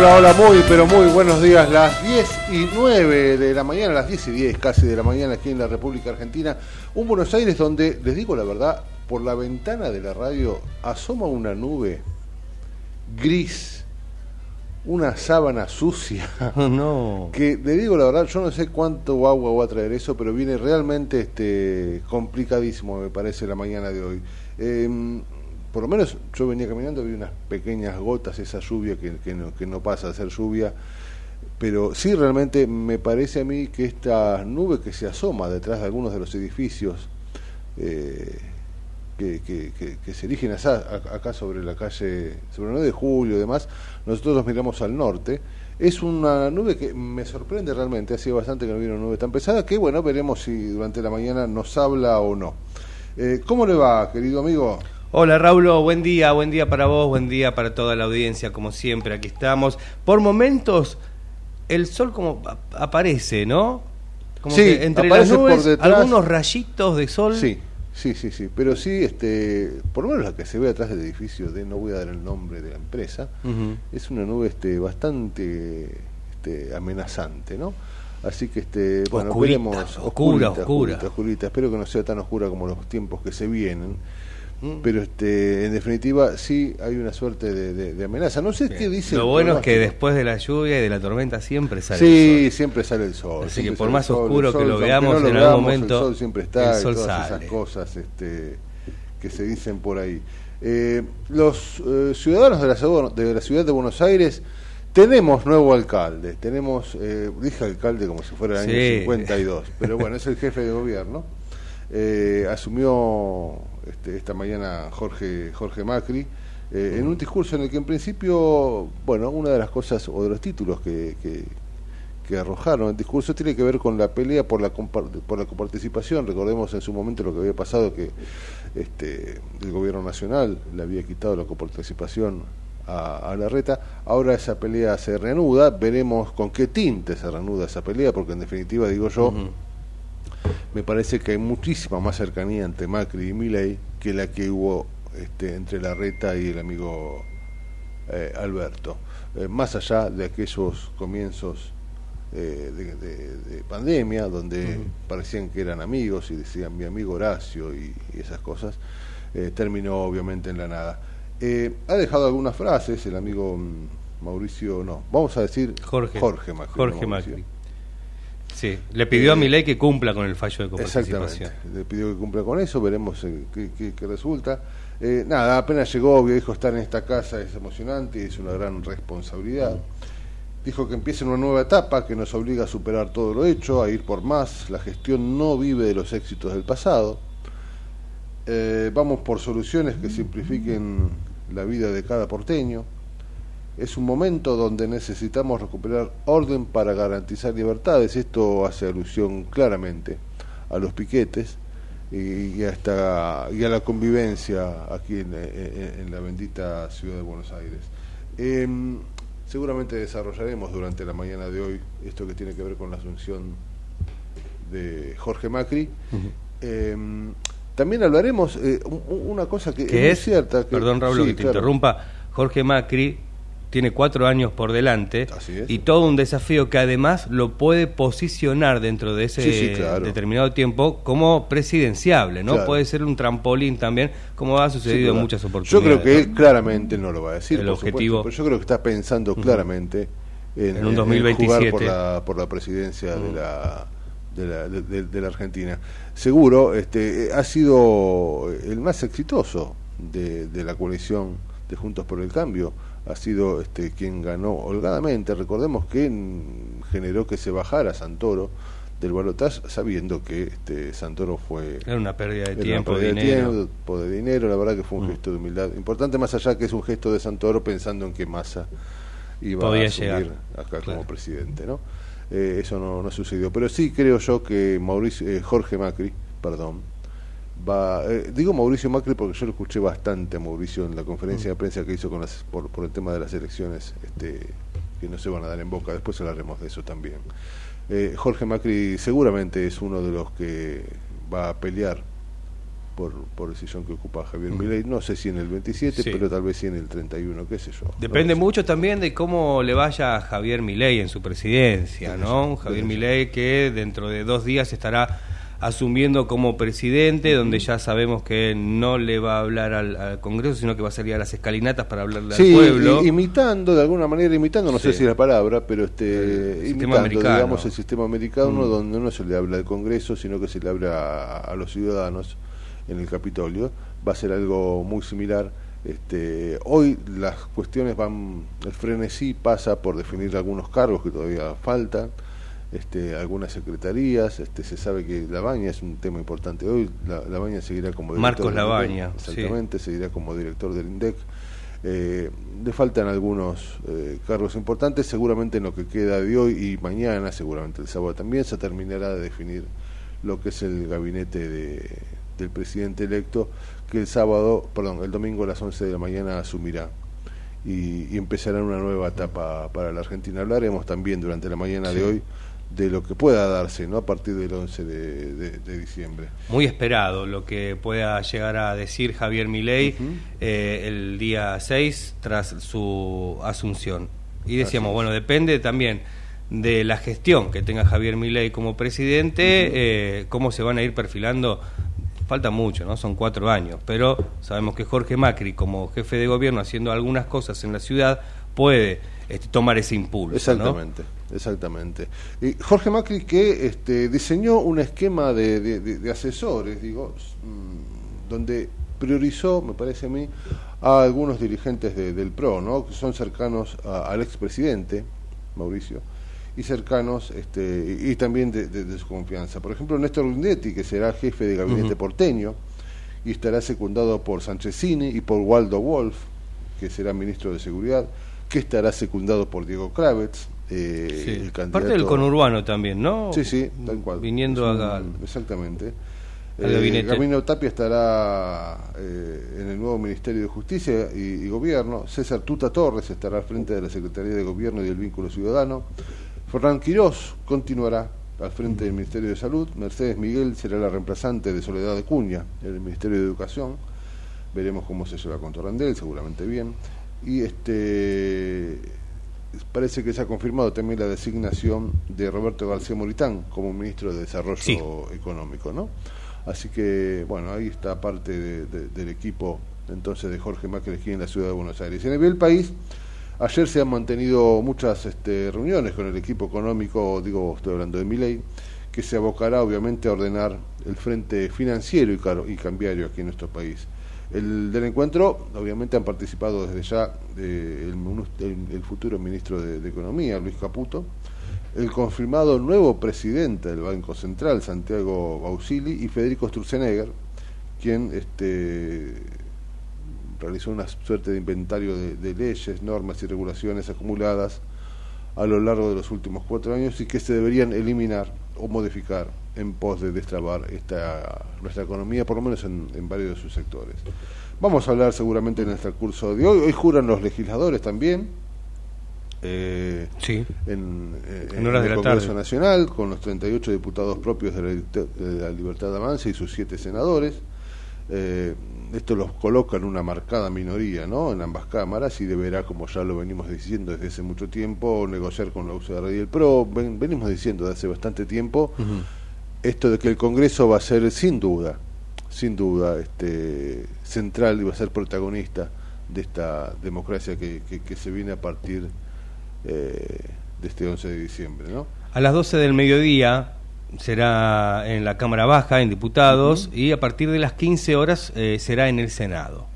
Hola, hola, muy, pero muy buenos días. Las 10 y 9 de la mañana, las 10 y 10 casi de la mañana aquí en la República Argentina. Un Buenos Aires donde, les digo la verdad, por la ventana de la radio asoma una nube gris, una sábana sucia. no. Que le digo la verdad, yo no sé cuánto agua va a traer eso, pero viene realmente este complicadísimo, me parece, la mañana de hoy. Eh, por lo menos yo venía caminando, vi unas pequeñas gotas, esa lluvia que, que, no, pasa a ser lluvia, pero sí realmente me parece a mí que esta nube que se asoma detrás de algunos de los edificios eh, que, que, se erigen acá, sobre la calle, sobre el 9 de julio y demás, nosotros los miramos al norte. Es una nube que me sorprende realmente, hace bastante que no viene una nube tan pesada, que bueno, veremos si durante la mañana nos habla o no. Eh, ¿Cómo le va, querido amigo? Hola Raúl, buen día, buen día para vos, buen día para toda la audiencia, como siempre, aquí estamos. Por momentos el sol como ap- aparece, ¿no? Como Sí, que entre las nubes detrás. algunos rayitos de sol. Sí, sí, sí, sí. Pero sí, este, por lo menos la que se ve atrás del edificio de, no voy a dar el nombre de la empresa, es una nube este, bastante este, amenazante, ¿no? Así que, este, bueno, Oscurita, veremos. oscura, oscura. oscurita, oscurita. Espero que no sea tan oscura como los tiempos que se vienen. Mm. Pero este, en definitiva, sí hay una suerte de, de- de amenaza. No sé qué Bien. dice. Lo bueno es que después de la lluvia y de la tormenta siempre sale Sí, el sol. siempre sale el sol. Así que por más sol, oscuro que lo veamos no lo en algún veamos, momento, el sol siempre está el sol y todas sale. esas cosas este, que se dicen por ahí. Eh, los eh, ciudadanos de la, ciudad- de la ciudad de Buenos Aires tenemos nuevo alcalde. Tenemos, eh, dije alcalde como si fuera el año Sí. 52, pero bueno, es el jefe de gobierno. Eh, asumió este, esta mañana Jorge, Jorge Macri eh, en un discurso en el que en principio, bueno, una de las cosas o de los títulos que, que, arrojaron el discurso tiene que ver con la pelea por la por la coparticipación. Recordemos en su momento lo que había pasado que este, el gobierno nacional le había quitado la coparticipación a, la reta. Ahora esa pelea se reanuda. Veremos con qué tinte se reanuda esa pelea, porque en definitiva digo yo. Me parece que hay muchísima más cercanía entre Macri y Milei que la que hubo este, entre Larreta y el amigo eh, Alberto. Eh, más allá de aquellos comienzos eh, de, de- de pandemia, donde parecían que eran amigos y decían mi amigo Horacio y, y esas cosas, eh, terminó obviamente en la nada. Eh, ha dejado algunas frases el amigo mm, Mauricio, no, vamos a decir Jorge. Jorge Macri. Jorge. Macri. Sí, le pidió a Eh, mi ley que cumpla con el fallo de coparticipación. Exactamente, le pidió que cumpla con eso, veremos eh, qué, qué- qué resulta. Eh, nada, apenas llegó, dijo estar en esta casa es emocionante, es una gran responsabilidad. Dijo que empieza una nueva etapa que nos obliga a superar todo lo hecho, a ir por más. La gestión no vive de los éxitos del pasado. Eh, vamos por soluciones que simplifiquen la vida de cada porteño. Es un momento donde necesitamos recuperar orden para garantizar libertades. Esto hace alusión claramente a los piquetes y, hasta, y a la convivencia aquí en, en- en la bendita ciudad de Buenos Aires. Em, seguramente desarrollaremos durante la mañana de hoy esto que tiene que ver con la asunción de Jorge Macri. Em, también hablaremos eh, un- un- una cosa que, muy es, cierta. que- perdón Raúl sí, que te claro. interrumpa, Jorge Macri tiene cuatro años por delante Así es. y todo un desafío que además lo puede posicionar dentro de ese Sí, sí, claro. determinado tiempo como presidenciable, ¿no? Claro. Puede ser un trampolín también, como ha sucedido Sí, en muchas Yo oportunidades. creo que él claramente no lo va a decir, El por objetivo- supuesto, pero yo creo que está pensando claramente en, En un en- en 2027. jugar por la, por la presidencia de la de la, de, la Argentina. Seguro, este eh, ha sido el más exitoso de, de la coalición de Juntos por el Cambio. Ha sido este quien ganó holgadamente. Recordemos que generó que se bajara Santoro del balotaje sabiendo que este Santoro fue Era una pérdida de tiempo, pérdida de dinero. tiempo, de dinero, la verdad que fue un Mm. gesto de humildad importante, más allá que es un gesto de Santoro pensando en que Massa iba Podía a asumir llegar, acá claro. como presidente, ¿no? Eh, eso no, no sucedió, pero sí creo yo que Mauricio, eh, Jorge Macri, perdón, va, eh, digo Mauricio Macri porque yo lo escuché bastante a Mauricio en la conferencia de prensa que hizo con las, por, por el tema de las elecciones, este, que no se van a dar en boca, después hablaremos de eso también. Eh, Jorge Macri seguramente es uno de los que va a pelear por, por el sillón que ocupa Javier Milei. No sé si en el 27, Sí. pero tal vez sí en el 31, qué sé yo. Depende No mucho también de cómo le vaya a Javier Milei en su presidencia, ¿no? Javier. Milei que dentro de dos días estará asumiendo como presidente, donde ya sabemos que no le va a hablar al, al Congreso, sino que va a salir a las escalinatas para hablarle Sí, al pueblo. imitando, de alguna manera imitando, no sé si es la palabra, pero este, El imitando, digamos, el sistema americano, Mm. donde no se le habla al Congreso, sino que se le habla a, a los ciudadanos en el Capitolio. Va a ser algo muy similar. Este, hoy las cuestiones van, el frenesí pasa por definir algunos cargos que todavía faltan, este, algunas secretarías, este, se sabe que Labaña es un tema importante hoy, la, Labaña seguirá como director Marcos Labaña, INDEC, sí. exactamente, seguirá como director del INDEC. Eh, le faltan algunos eh, cargos importantes, seguramente en lo que queda de hoy y mañana, seguramente el sábado también, se terminará de definir lo que es el gabinete de, del presidente electo, que el sábado, perdón, el domingo a las 11 de la mañana asumirá. Y, y empezará una nueva etapa para la Argentina. Hablaremos también durante la mañana de hoy de lo que pueda darse ¿no? a partir del 11 de, de- de diciembre. Muy esperado lo que pueda llegar a decir Javier Milei eh, el día 6 tras su asunción. Y decíamos, bueno, depende también de la gestión que tenga Javier Milei como presidente, eh, cómo se van a ir perfilando. Falta mucho, ¿no? Son cuatro años, pero sabemos que Jorge Macri, como jefe de gobierno, haciendo algunas cosas en la ciudad, puede este, tomar ese impulso. ¿no? Exactamente, exactamente. Y Jorge Macri que este, diseñó un esquema de, de- de- de asesores, digo, mm, donde priorizó, me parece a mí, a algunos dirigentes de- del PRO, ¿no? que son cercanos a- al expresidente, Mauricio, y cercanos este, y, y también de, su confianza. Por ejemplo, Néstor Grindetti, que será jefe de gabinete porteño, y estará secundado por Sanchezini y por Waldo Wolf, que será ministro de Seguridad, que estará secundado por Diego Kravitz, eh, Sí. el candidato... Parte del conurbano también, ¿no? Sí, sí, tal cual. Viniendo un- acá. Exactamente. Eh. Gabino Tapia estará eh, en el nuevo Ministerio de Justicia y, y Gobierno. César Tuta Torres estará al frente de la Secretaría de Gobierno y del Vínculo Ciudadano. Fernán Quirós continuará al frente del Ministerio de Salud. Mercedes Miguel será la reemplazante de Soledad de Cuña en el Ministerio de Educación. Veremos cómo se lleva con Torrandel, seguramente bien. Y este parece que se ha confirmado también la designación de Roberto García Moritán como ministro de Desarrollo Sí. Económico, ¿no? Así que, bueno, ahí está parte de- de- del equipo entonces de Jorge Macri aquí en la ciudad de Buenos Aires. En el país Ayer se han mantenido muchas este, reuniones con el equipo económico, digo, estoy hablando de Miley, que se abocará obviamente a ordenar el frente financiero y, caro, y cambiario aquí en nuestro país. El del encuentro, obviamente, han participado desde ya eh, el, el, futuro ministro de, Economía, Luis Caputo, el confirmado nuevo presidente del Banco Central, Santiago Bausili, y Federico Sturzenegger, quien este, realizó una suerte de inventario de, leyes, normas y regulaciones acumuladas a lo largo de los últimos cuatro años y que se deberían eliminar o modificar en pos de destrabar esta, nuestra economía, por lo menos en, en varios de sus sectores. Vamos a hablar seguramente en este curso de hoy. Hoy juran los legisladores también. Eh, sí. en, eh, en, horas el de la Congreso tarde. Nacional, con los 38 diputados propios de la, de la Libertad de Avance y sus siete senadores. Eh, esto los coloca en una marcada minoría ¿no? en ambas cámaras y deberá, como ya lo venimos diciendo desde hace mucho tiempo, negociar con la UCR y el PRO. Ven, venimos diciendo desde hace bastante tiempo Uh -huh. esto de que el Congreso va a ser sin duda, sin duda, este, central y va a ser protagonista de esta democracia que, que, que se viene a partir eh, de este 11 de diciembre. ¿no? A las 12 del mediodía será en la Cámara Baja, en diputados, uh -huh. y a partir de las 15 horas eh, será en el Senado.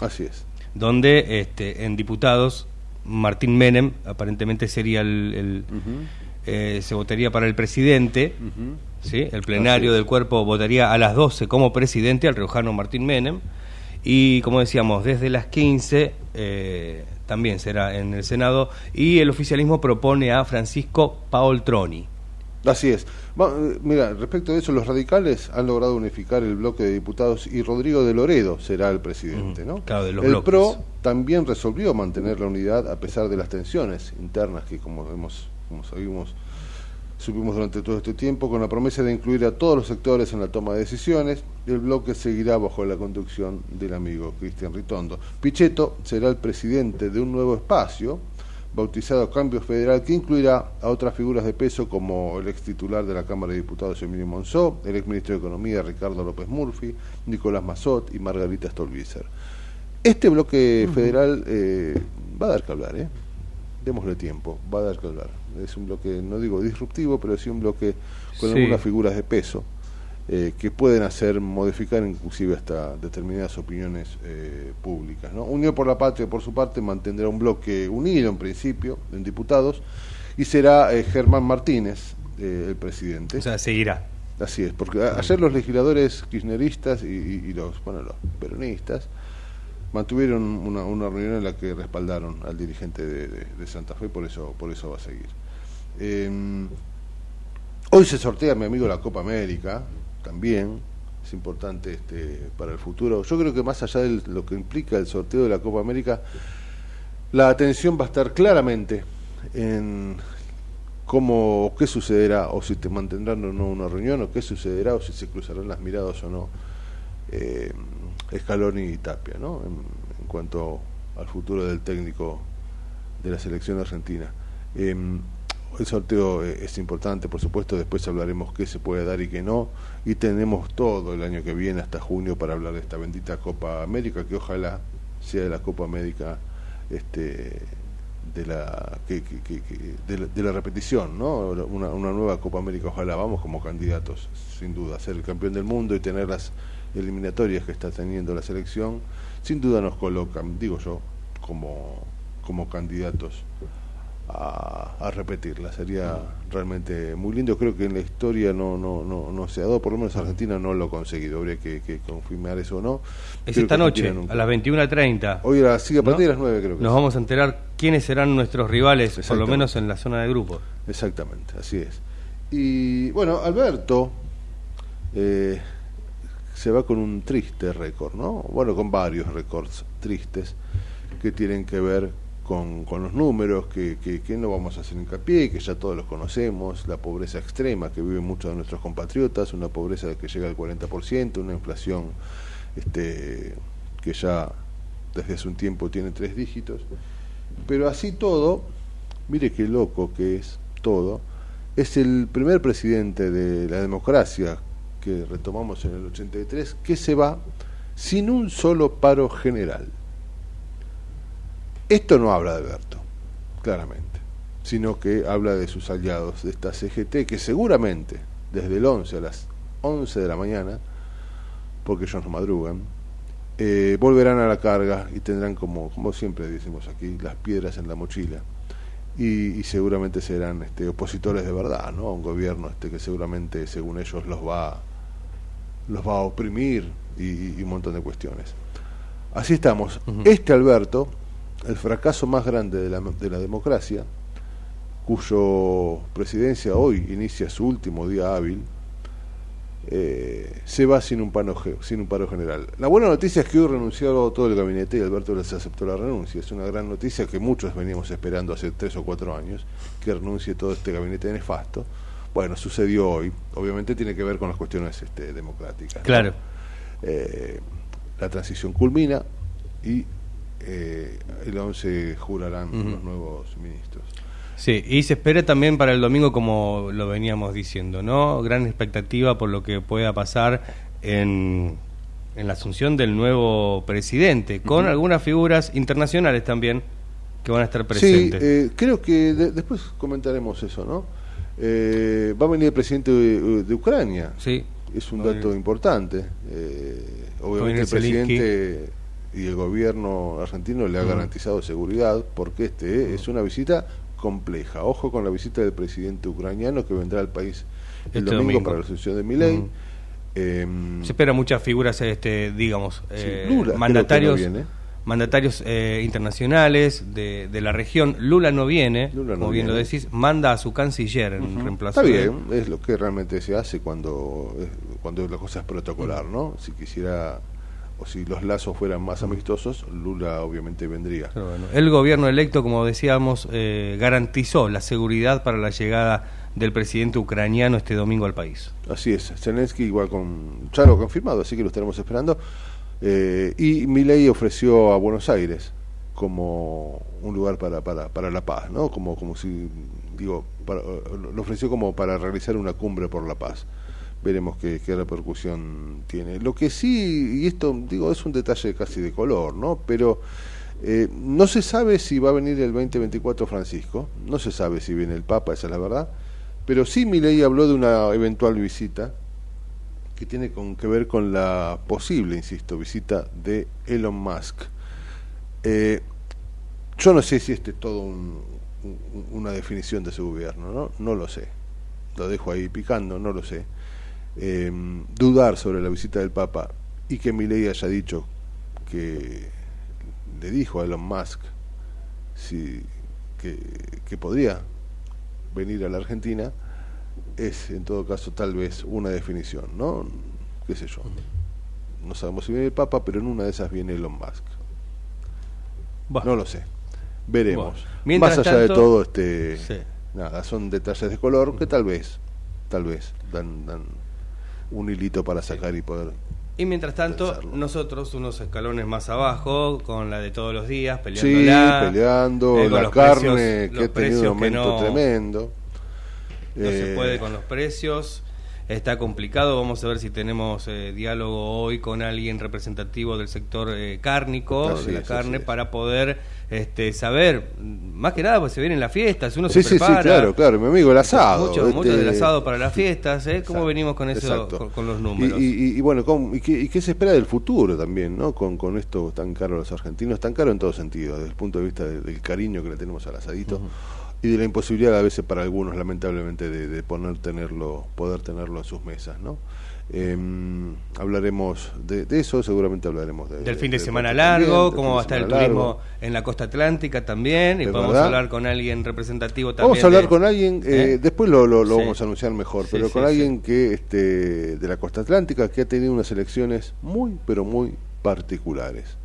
Así es. Donde este, en diputados, Martín Menem, aparentemente sería el. el uh -huh. eh, se votaría para el presidente, uh -huh. ¿sí? el plenario del cuerpo votaría a las 12 como presidente al riojano Martín Menem, y como decíamos, desde las 15 eh, también será en el Senado, y el oficialismo propone a Francisco Paoltroni. Así es. Mira, respecto de eso, los radicales han logrado unificar el bloque de diputados y Rodrigo de Loredo será el presidente, ¿no? Claro, de los el bloques. PRO también resolvió mantener la unidad a pesar de las tensiones internas que, como hemos, como sabemos, supimos durante todo este tiempo, con la promesa de incluir a todos los sectores en la toma de decisiones. El bloque seguirá bajo la conducción del amigo Cristian Ritondo. Pichetto será el presidente de un nuevo espacio bautizado Cambio Federal, que incluirá a otras figuras de peso como el ex titular de la Cámara de Diputados Emilio Monzó, el ex ministro de Economía Ricardo López Murphy, Nicolás Mazot y Margarita Stolbizer. Este bloque uh -huh. federal eh, va a dar que hablar, ¿eh? démosle tiempo, va a dar que hablar. Es un bloque, no digo disruptivo, pero sí un bloque con sí. algunas figuras de peso. Eh, que pueden hacer modificar inclusive hasta determinadas opiniones eh, públicas. ¿no? Unión por la Patria, por su parte, mantendrá un bloque unido en principio en diputados y será eh, Germán Martínez el presidente. O sea, seguirá. Así es, porque a, ayer los legisladores kirchneristas y, y, y, los, bueno, los peronistas mantuvieron una, una, reunión en la que respaldaron al dirigente de, de, de Santa Fe, por eso, por eso va a seguir. Em, hoy se sortea, mi amigo, la Copa América, también es importante este, para el futuro. Yo creo que más allá de lo que implica el sorteo de la Copa América, la atención va a estar claramente en cómo qué sucederá, o si te mantendrán o no una reunión, o qué sucederá, o si se cruzarán las miradas o no, eh, Scaloni y Tapia, ¿no? En, cuanto al futuro del técnico de la selección argentina. Eh, el sorteo es importante, por supuesto, después hablaremos qué se puede dar y qué no, y tenemos todo el año que viene hasta junio para hablar de esta bendita Copa América, que ojalá sea la Copa América este, de, la, de la repetición, ¿no? Una, una, nueva Copa América, ojalá vamos como candidatos, sin duda, ser el campeón del mundo y tener las eliminatorias que está teniendo la selección, sin duda nos colocan, digo yo, como, como candidatos a, a, repetirla. Sería realmente muy lindo. Creo que en la historia no no no, no se ha dado, por lo menos Argentina no lo ha conseguido. Habría que, que confirmar eso o no. Es esta noche, a las 21.30. Hoy a, sí, a partir ¿no? de las 9 creo que Nos es. vamos a enterar quiénes serán nuestros rivales, por lo menos en la zona de grupo. Exactamente, así es. Y bueno, Alberto eh, se va con un triste récord, ¿no? Bueno, con varios récords tristes que tienen que ver con, los números, que, que, que, no vamos a hacer hincapié, que ya todos los conocemos, la pobreza extrema que viven muchos de nuestros compatriotas, una pobreza que llega al 40%, una inflación este, que ya desde hace un tiempo tiene tres dígitos, pero así todo, mire qué loco que es todo, es el primer presidente de la democracia que retomamos en el 83, que se va sin un solo paro general. Esto no habla de Alberto. claramente, sino que habla de sus aliados de esta CGT que seguramente desde el 11 a las 11 de la mañana, porque ellos no madrugan, eh, volverán a la carga y tendrán como, como siempre decimos aquí, las piedras en la mochila. Y, seguramente serán este, opositores de verdad, ¿no? Un gobierno este, que seguramente, según ellos, los va, los va a oprimir y, un montón de cuestiones. Así estamos. Este Alberto, el fracaso más grande de la, de la democracia, cuyo presidencia hoy inicia su último día hábil, eh, se va sin un, paro, sin un paro general. La buena noticia es que hoy renunció todo el gabinete y Alberto les aceptó la renuncia. Es una gran noticia que muchos veníamos esperando hace tres o cuatro años, que renuncie todo este gabinete nefasto. Bueno, sucedió hoy. Obviamente tiene que ver con las cuestiones este, democráticas. Claro. Eh, la transición culmina y eh, el 11 jurarán los nuevos ministros. Sí, y se espera también para el domingo, como lo veníamos diciendo, ¿no? Gran expectativa por lo que pueda pasar en, en la asunción del nuevo presidente, con algunas figuras internacionales también que van a estar presentes. Sí, eh, creo que después comentaremos eso, ¿no? Eh, va a venir el presidente de, Ucrania. Sí. Es un dato importante. Obviamente el presidente y el gobierno argentino le ha garantizado seguridad porque este es una visita compleja. Ojo con la visita del presidente ucraniano que vendrá al país el este domingo, para la asunción de Milei. Em, Se esperan muchas figuras, este, digamos, eh, mandatarios, mandatarios eh, internacionales de, la región. Lula no viene, como bien lo decís, manda a su canciller en reemplazo. Está bien, es lo que realmente se hace cuando, cuando la cosa es protocolar, ¿no? Si quisiera o si los lazos fueran más amistosos, Lula obviamente vendría. el gobierno electo, como decíamos, eh, garantizó la seguridad para la llegada del presidente ucraniano este domingo al país. Así es, Zelensky igual con Charo confirmado, así que lo estaremos esperando. Eh, y Milei ofreció a Buenos Aires como un lugar para, para, para la paz, ¿no? Como, como si, digo, lo ofreció como para realizar una cumbre por la paz veremos qué, repercusión tiene. Lo que sí, y esto digo, es un detalle casi de color, ¿no? Pero eh, no se sabe si va a venir el 2024 Francisco, no se sabe si viene el Papa, esa es la verdad, pero sí Milei habló de una eventual visita que tiene con, que ver con la posible, insisto, visita de Elon Musk. Eh, yo no sé si este es todo una definición de su gobierno, ¿no? No lo sé. Lo dejo ahí picando, no lo sé eh, dudar sobre la visita del Papa y que Milei haya dicho que le dijo a Elon Musk si, que, podría venir a la Argentina, es en todo caso tal vez una definición, ¿no? ¿Qué sé yo? No sabemos si viene el Papa, pero en una de esas viene Elon Musk. No lo sé. Veremos. Más allá de todo, este, nada, son detalles de color que tal vez, tal vez dan, dan un hilito para sacar y poder y mientras tanto, nosotros, unos escalones más abajo, con la de todos los días, peleando. Sí, peleando, eh, la carne que ha tenido un momento tremendo. No se puede eh, con los precios está complicado. Vamos a ver si tenemos eh, diálogo hoy con alguien representativo del sector eh, cárnico, de la carne, para poder este, saber, más que nada, pues se vienen las fiestas, uno se prepara. Sí, claro, claro, mi amigo, el asado. Mucho, mucho del este, asado para las fiestas, ¿eh? ¿Cómo venimos con eso, con, los números? Y, bueno, y, qué, se espera del futuro también, ¿no? Con, con esto tan caro a los argentinos, tan caro en todo sentido, desde el punto de vista del, cariño que le tenemos al asadito y de la imposibilidad a veces para algunos lamentablemente de, poner tenerlo poder tenerlo en sus mesas no em, hablaremos de, eso seguramente hablaremos del fin de, semana largo cómo va a estar el turismo en la costa atlántica también y podemos hablar con alguien representativo también vamos a hablar con alguien eh, ¿Eh? después lo, lo, vamos a anunciar mejor pero con alguien que este de la costa atlántica que ha tenido unas elecciones muy pero muy particulares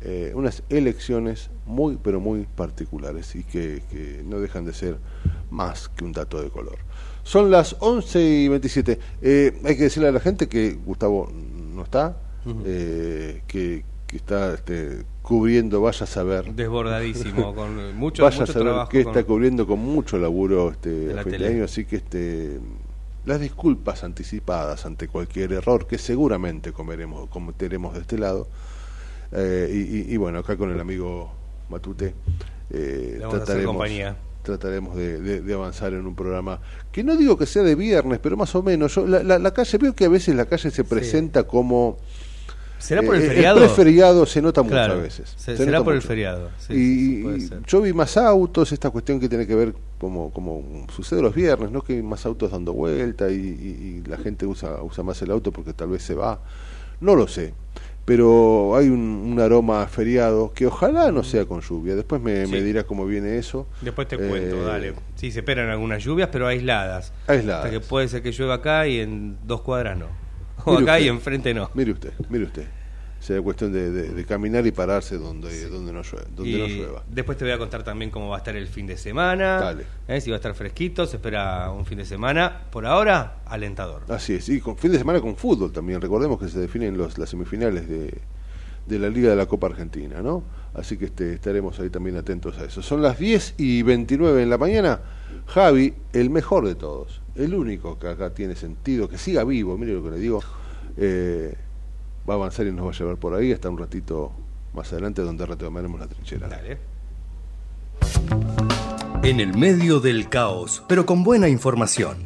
eh, unas elecciones muy, pero muy particulares y que, no dejan de ser más que un dato de color. Son las 11 y 27. Eh, hay que decirle a la gente que Gustavo no está, eh, que, está este, cubriendo, vaya a saber. Desbordadísimo, con mucho, vaya a saber que está cubriendo con mucho laburo este, año, así que este las disculpas anticipadas ante cualquier error que seguramente comeremos, cometeremos de este lado eh, y, bueno, acá con el amigo Matute eh, trataremos, trataremos de, de- de avanzar en un programa que no digo que sea de viernes, pero más o menos. Yo, la, la- la calle, veo que a veces la calle se presenta como... ¿Será por el eh, feriado? preferiado se nota Claro, muchas veces. se- Se será por el feriado. sí, y y yo vi más autos, esta cuestión que tiene que ver como, como sucede los viernes, ¿no? Que hay más autos dando vuelta y, y- y la gente usa, usa más el auto porque tal vez se va. No lo sé. Pero hay un, un aroma feriado que ojalá no sea con lluvia. Después me, Sí. me dirás cómo viene eso. Después te Eh, cuento, dale. Sí, se esperan algunas lluvias, pero aisladas. Aisladas. Hasta que puede ser que llueva acá y en dos cuadras no. O Mire acá usted. y enfrente no. Mire usted, mire usted. Será cuestión de, de- de caminar y pararse donde, donde, no, llueve, donde no llueva. después te voy a contar también cómo va a estar el fin de semana. Dale. ¿eh? Si va a estar fresquito, se espera un fin de semana. Por ahora, alentador. Así es, y con fin de semana con fútbol también. Recordemos que se definen los, las semifinales de, de la Liga de la Copa Argentina, ¿no? Así que este, estaremos ahí también atentos a eso. Son las 10 y 29 en la mañana. Javi, el mejor de todos, el único que acá tiene sentido, que siga vivo, mire lo que le digo, eh, va a avanzar y nos va a llevar por ahí hasta un ratito más adelante donde retomaremos la trinchera. Dale. En el medio del caos, pero con buena información.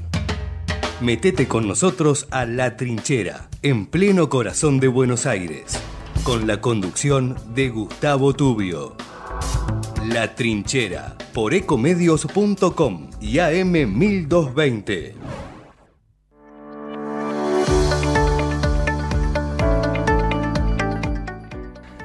Metete con nosotros a La Trinchera, en pleno corazón de Buenos Aires, con la conducción de Gustavo Tubio. La Trinchera, por ecomedios.com y AM 1220.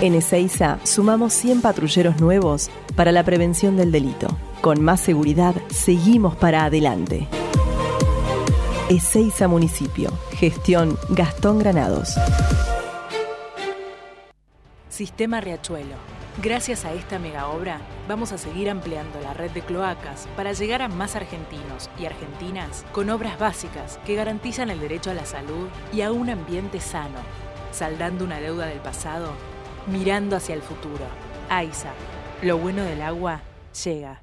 En Ezeiza sumamos 100 patrulleros nuevos para la prevención del delito. Con más seguridad, seguimos para adelante. Ezeiza Municipio. Gestión Gastón Granados. Sistema Riachuelo. Gracias a esta mega obra, vamos a seguir ampliando la red de cloacas para llegar a más argentinos y argentinas con obras básicas que garantizan el derecho a la salud y a un ambiente sano, saldando una deuda del pasado, mirando hacia el futuro. AISA, lo bueno del agua llega.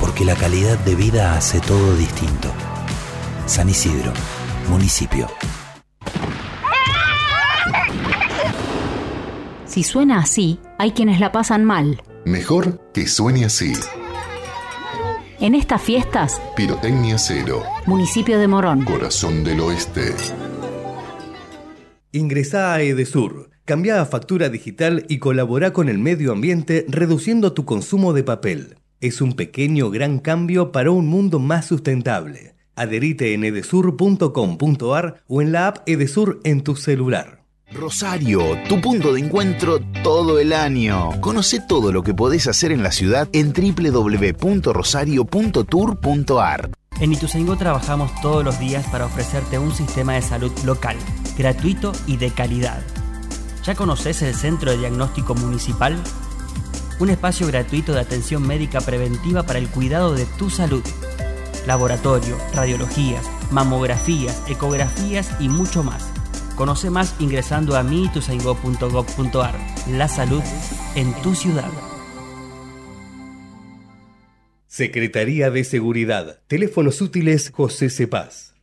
porque la calidad de vida hace todo distinto. San Isidro, municipio. Si suena así, hay quienes la pasan mal. Mejor que suene así. En estas fiestas, Pirotecnia Cero, municipio de Morón, corazón del oeste. Ingresá a Edesur, cambia a factura digital y colabora con el medio ambiente reduciendo tu consumo de papel. Es un pequeño gran cambio para un mundo más sustentable. Adherite en edesur.com.ar o en la app Edesur en tu celular. Rosario, tu punto de encuentro todo el año. Conoce todo lo que podés hacer en la ciudad en www.rosario.tour.ar. En Ituzaingó trabajamos todos los días para ofrecerte un sistema de salud local, gratuito y de calidad. ¿Ya conoces el Centro de Diagnóstico Municipal? Un espacio gratuito de atención médica preventiva para el cuidado de tu salud. Laboratorio, radiologías, mamografías, ecografías y mucho más. Conoce más ingresando a miituzaingó.gov.ar. La salud en tu ciudad. Secretaría de Seguridad. Teléfonos útiles José Cepaz.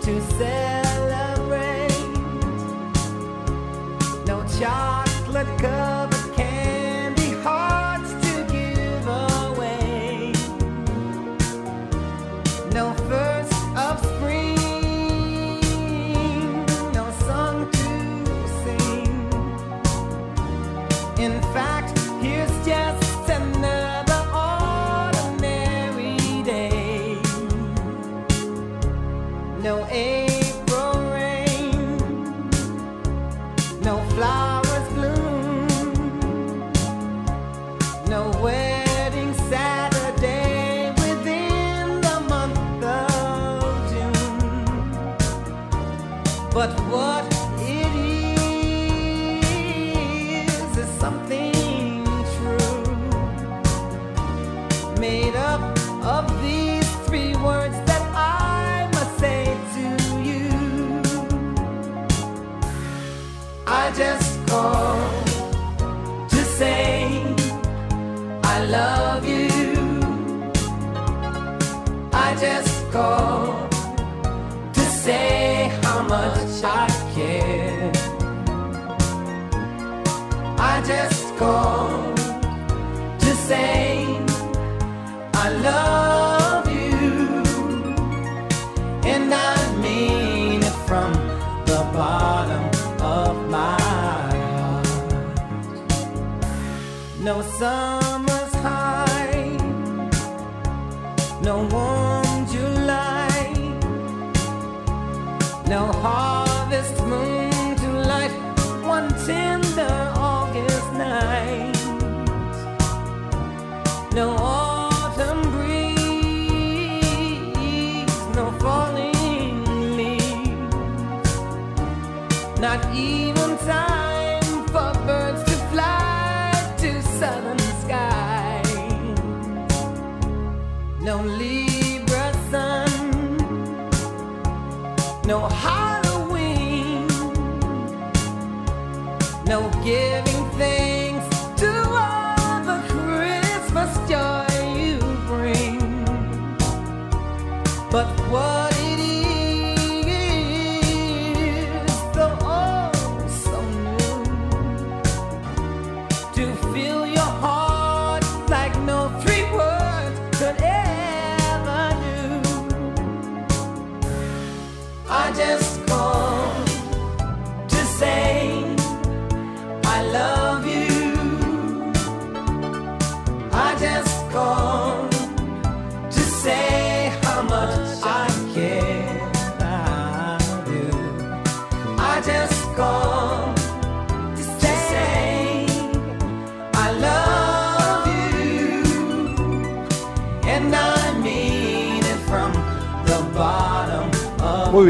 To celebrate.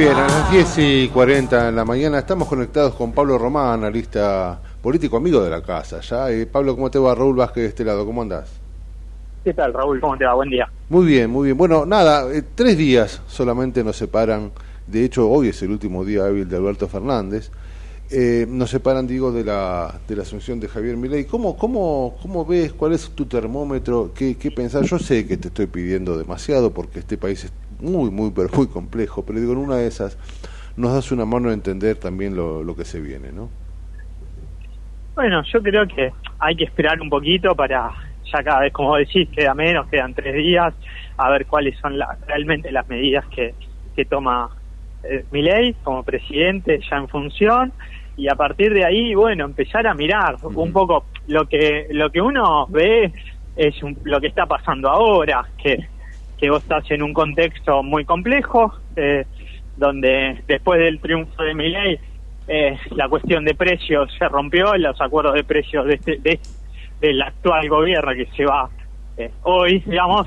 Bien, a las 10 y 40 en la mañana estamos conectados con Pablo Román, analista político amigo de la casa. Ya, Eh, Pablo, ¿cómo te va? Raúl Vázquez de este lado, ¿cómo andás? ¿Qué tal, Raúl? ¿Cómo te va? Buen día. Muy bien, muy bien. Bueno, nada, eh, tres días solamente nos separan. De hecho, hoy es el último día hábil de Alberto Fernández. Eh, nos separan, digo, de la, de la asunción de Javier Milei. ¿Cómo, cómo, ¿Cómo ves? ¿Cuál es tu termómetro? ¿Qué, ¿Qué pensás? Yo sé que te estoy pidiendo demasiado porque este país es muy, muy, pero muy complejo. Pero digo, en una de esas nos das una mano a entender también lo, lo que se viene, ¿no? Bueno, yo creo que hay que esperar un poquito para, ya cada vez, como decís, queda menos, quedan tres días, a ver cuáles son la- realmente las medidas que, que toma eh, Milei como presidente ya en función y a partir de ahí, bueno, empezar a mirar un poco lo que lo que uno ve es un- lo que está pasando ahora, que, que vos estás en un contexto muy complejo, eh, donde después del triunfo de Milei eh, la cuestión de precios se rompió, los acuerdos de precios de este, de, del actual gobierno que se va eh, hoy, digamos,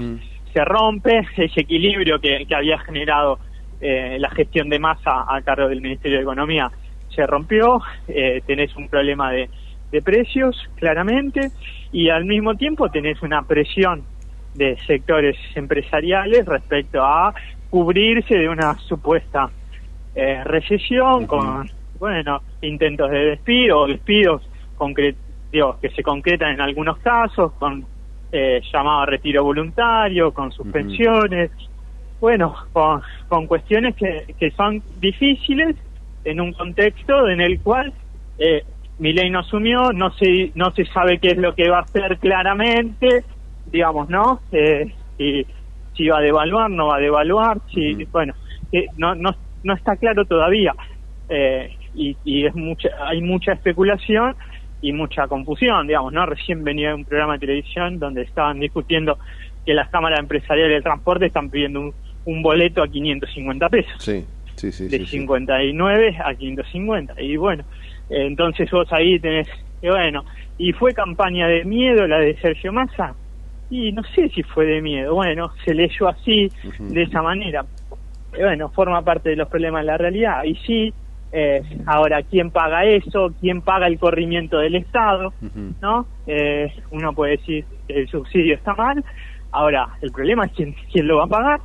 se rompe ese equilibrio que, que había generado eh, la gestión de masa a cargo del Ministerio de Economía. Se rompió, tenés un problema de, de precios, claramente, y al mismo tiempo tenés una presión de sectores empresariales respecto a cubrirse de una supuesta eh, recesión con, bueno, intentos de despido o despidos digo, que se concretan en algunos casos, con eh, llamado a retiro voluntario, con suspensiones, bueno, con, con cuestiones que, que son difíciles en un contexto en el cual eh, Milei no asumió, no se, no se sabe qué es lo que va a hacer claramente, digamos, ¿no? Eh, y si va a devaluar, no va a devaluar, si, bueno, eh, no, no, no está claro todavía. Eh, y, y es mucha, hay mucha especulación y mucha confusión, digamos, ¿no? Recién venía de un programa de televisión donde estaban discutiendo que las cámaras empresariales del transporte están pidiendo un, un boleto a 550 pesos Sí, sí, sí. de sí, sí. 59 a 550. Y bueno, eh, entonces vos ahí tenés, que bueno, y fue campaña de miedo la de Sergio Massa. Y no sé si fue de miedo, bueno, se leyó así, de esa manera. Y bueno, forma parte de los problemas de la realidad. Y sí, eh, ahora, ¿quién paga eso? ¿Quién paga el corrimiento del Estado? ¿No? Eh, uno puede decir que el subsidio está mal. Ahora, el problema es quién, quién lo va a pagar.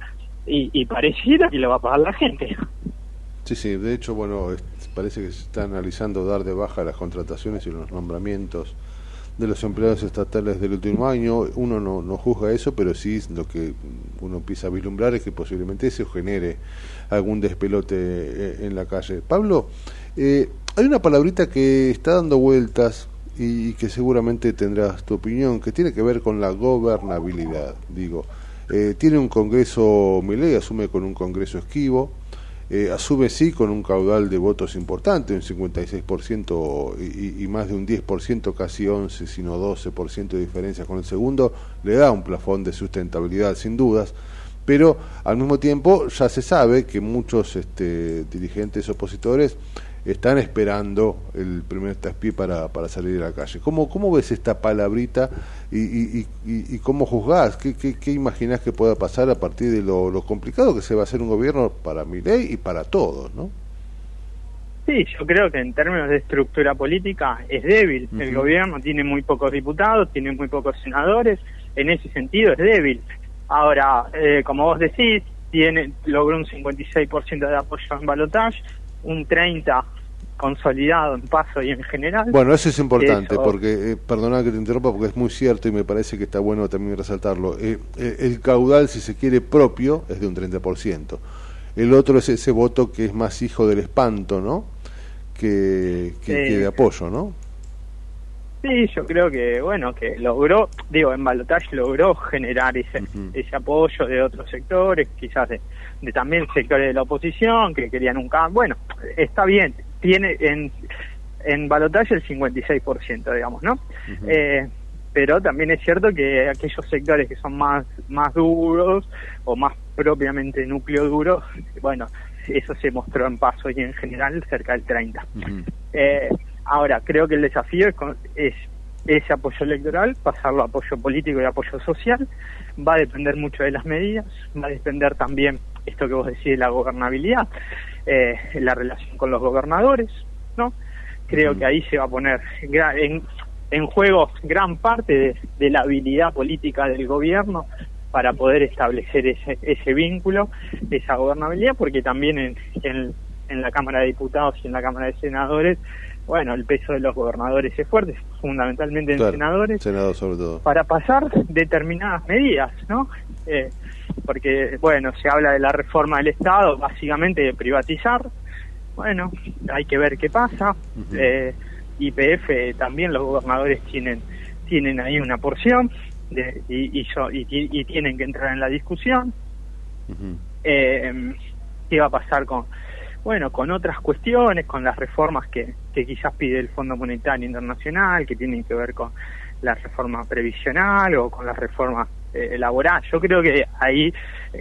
Y, y pareciera que lo va a pagar la gente. Sí, sí, de hecho, bueno, es- parece que se está analizando dar de baja las contrataciones y los nombramientos de los empleados estatales del último año. Uno no, no juzga eso, pero sí lo que uno empieza a vislumbrar es que posiblemente eso genere algún despelote eh, en la calle. Pablo, eh, hay una palabrita que está dando vueltas y, y que seguramente tendrás tu opinión, que tiene que ver con la gobernabilidad. Digo, eh, tiene un Congreso, Milei asume con un Congreso esquivo, eh, asume sí con un caudal de votos importante, un 56% y, y más de un 10%, casi 11, sino 12% de diferencia con el segundo, le da un plafón de sustentabilidad sin dudas, pero al mismo tiempo ya se sabe que muchos este, dirigentes opositores están esperando el primer traspié para, para salir a la calle. ¿Cómo, cómo ves esta palabrita y, y, y, y cómo juzgás? ¿Qué, qué, qué imaginás que pueda pasar a partir de lo, lo, complicado que se va a hacer un gobierno para mi ley y para todos, no? Sí, yo creo que en términos de estructura política es débil. Uh -huh. El gobierno tiene muy pocos diputados, tiene muy pocos senadores, en ese sentido es débil. Ahora, eh, como vos decís, tiene logró un 56% de apoyo en balotaje, un 30 consolidado en paso y en general. Bueno, eso es importante, eso... porque, eh, perdona que te interrumpa, porque es muy cierto y me parece que está bueno también resaltarlo. Eh, eh, el caudal, si se quiere, propio es de un 30%. El otro es ese voto que es más hijo del espanto, ¿no? Que, que, que de apoyo, ¿no? Sí, yo creo que, bueno, que logró, digo, en Balotage logró generar ese, uh -huh. ese apoyo de otros sectores, quizás de, de, también sectores de la oposición que querían un cambio. Bueno, está bien, tiene en, en Balotage el 56%, digamos, ¿no? Uh -huh. eh, pero también es cierto que aquellos sectores que son más, más duros o más propiamente núcleo duro, bueno, eso se mostró en paso y en general cerca del 30%. Uh -huh. eh, Ahora, creo que el desafío es, es, ese apoyo electoral, pasarlo a apoyo político y apoyo social. Va a depender mucho de las medidas, va a depender también esto que vos decís de la gobernabilidad, eh, la relación con los gobernadores, ¿no? Creo que ahí se va a poner en, en juego gran parte de, de, la habilidad política del gobierno para poder establecer ese, ese vínculo, esa gobernabilidad, porque también en, en, en la Cámara de Diputados y en la Cámara de Senadores bueno, el peso de los gobernadores es fuerte, fundamentalmente en claro, senadores, senador sobre todo. para pasar determinadas medidas, ¿no? Eh, porque, bueno, se habla de la reforma del Estado, básicamente de privatizar, bueno, hay que ver qué pasa, uh -huh. eh, IPF también los gobernadores tienen, tienen ahí una porción de, y, y, yo, y, y, tienen que entrar en la discusión. Uh -huh. eh, ¿Qué va a pasar con bueno, con otras cuestiones, con las reformas que, que quizás pide el Fondo Monetario Internacional, que tienen que ver con la reforma previsional o con la reforma eh, laboral. Yo creo que ahí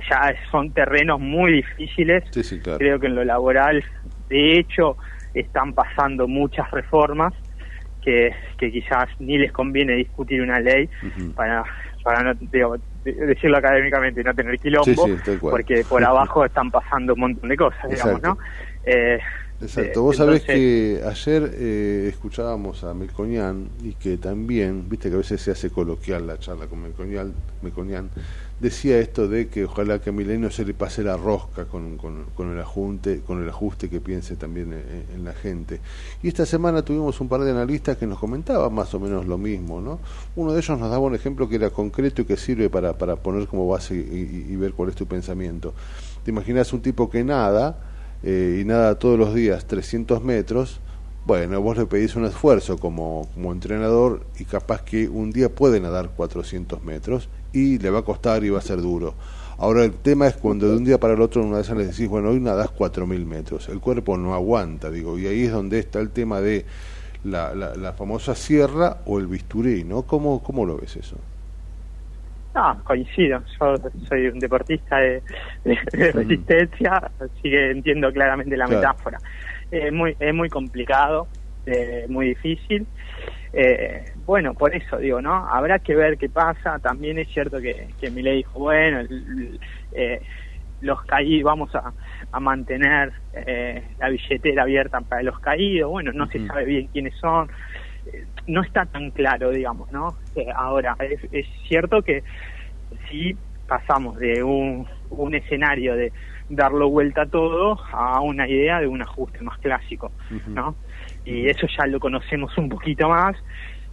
ya son terrenos muy difíciles. Sí, sí, claro. Creo que en lo laboral, de hecho, están pasando muchas reformas que, que quizás ni les conviene discutir una ley uh -huh. para para no digo, decirlo académicamente y no tener quilombo, sí, porque por abajo están pasando un montón de cosas, digamos, ¿no? Eh, Exacto, vos entonces... sabés que ayer eh, escuchábamos a Melconian y que también, viste que a veces se hace coloquial la charla con Melconian, Melconian decía esto de que ojalá que a Milenio se le pase la rosca con, con, con, el ajuste, con el ajuste que piense también en, en, la gente. Y esta semana tuvimos un par de analistas que nos comentaban más o menos lo mismo, ¿no? Uno de ellos nos daba un ejemplo que era concreto y que sirve para, para poner como base y, y, y ver cuál es tu pensamiento. Te imaginas un tipo que nada eh, y nada todos los días 300 metros, bueno, vos le pedís un esfuerzo como, como entrenador y capaz que un día puede nadar 400 metros y le va a costar y va a ser duro. Ahora el tema es cuando de un día para el otro una vez le decís, bueno, hoy nadás 4.000 metros, el cuerpo no aguanta, digo, y ahí es donde está el tema de la, la, la famosa sierra o el bisturí, ¿no? ¿Cómo, cómo lo ves eso? No, coincido. Yo soy un deportista de, de, de resistencia, así que entiendo claramente la claro. metáfora. Es muy, es muy complicado, eh, muy difícil. Eh, bueno, por eso digo, ¿no? Habrá que ver qué pasa. También es cierto que, que Milei dijo, bueno, eh, los caídos, vamos a, a mantener eh, la billetera abierta para los caídos. Bueno, no uh -huh. se sabe bien quiénes son no está tan claro, digamos, ¿no? Eh, ahora, es, es, cierto que si pasamos de un, un, escenario de darlo vuelta a todo a una idea de un ajuste más clásico, uh -huh. ¿no? Y eso ya lo conocemos un poquito más,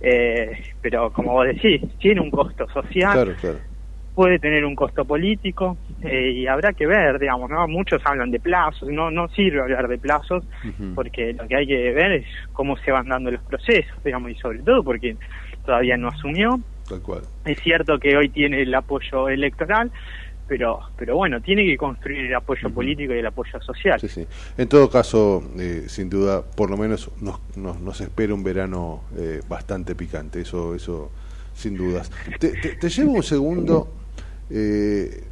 eh, pero como vos decís, tiene un costo social, claro, claro puede tener un costo político eh, y habrá que ver, digamos, ¿no? Muchos hablan de plazos, no no sirve hablar de plazos uh -huh. porque lo que hay que ver es cómo se van dando los procesos, digamos, y sobre todo porque todavía no asumió. Tal cual. Es cierto que hoy tiene el apoyo electoral, pero pero bueno, tiene que construir el apoyo político y el apoyo social. Sí, sí. En todo caso, eh, sin duda, por lo menos nos, nos, nos espera un verano eh, bastante picante, eso, eso sin dudas. Te, te- te llevo un segundo, eh,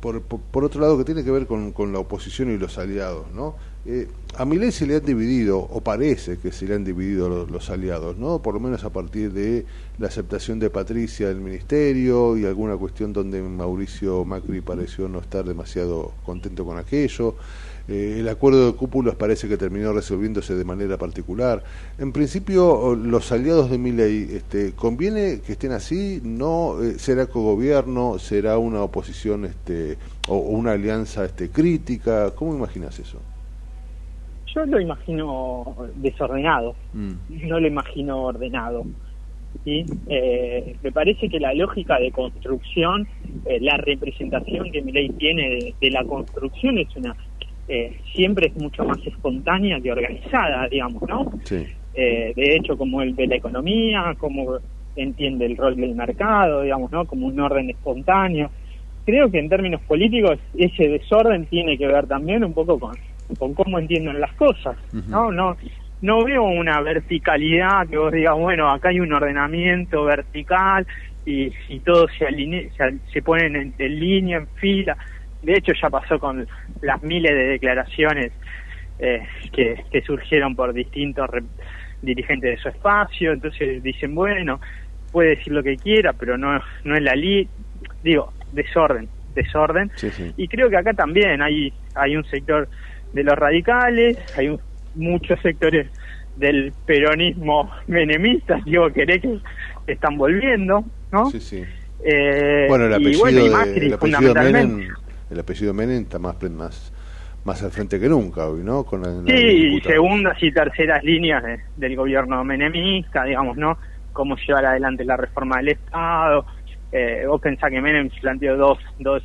por, por, otro lado, que tiene que ver con, con la oposición y los aliados, ¿no? Eh, a Milei se le han dividido, o parece que se le han dividido los, los aliados, ¿no? Por lo menos a partir de la aceptación de Patricia del ministerio y alguna cuestión donde Mauricio Macri pareció no estar demasiado contento con aquello. Eh, el acuerdo de cúpulas parece que terminó resolviéndose de manera particular. En principio, los aliados de Milei, este, ¿conviene que estén así? ¿No? Eh, ¿Será cogobierno? ¿Será una oposición este, o, o una alianza este, crítica? ¿Cómo imaginas eso? Yo lo imagino desordenado, Mm. no lo imagino ordenado. ¿sí? Eh, me parece que la lógica de construcción, eh, la representación que Milei tiene de, de la construcción es una eh, siempre es mucho más espontánea que organizada, digamos, ¿no? Sí. Eh, de hecho, como el de la economía, como entiende el rol del mercado, digamos, ¿no? Como un orden espontáneo. Creo que en términos políticos ese desorden tiene que ver también un poco con, con cómo entienden las cosas, ¿no? No no veo una verticalidad que vos digas, bueno, acá hay un ordenamiento vertical y, y todos se, aline- se, se ponen en, en línea, en fila. De hecho, ya pasó con las miles de declaraciones eh, que, que surgieron por distintos dirigentes de su espacio. Entonces dicen, bueno, puede decir lo que quiera, pero no, no es la ley. Digo, desorden, desorden. Sí, sí. Y creo que acá también hay, hay un sector de los radicales, hay un- muchos sectores del peronismo menemista, digo, querés que están volviendo, ¿no? Sí, sí. Eh, Bueno, el y apellido, bueno, y de- Macri, el apellido fundamentalmente. Menem, el apellido Menem está más, más, más al frente que nunca hoy, ¿no? Con la, Sí, y segundas y terceras líneas de- del gobierno menemista, digamos, ¿no? Cómo llevar adelante la reforma del Estado. Eh, vos pensás que Menem planteó dos, dos,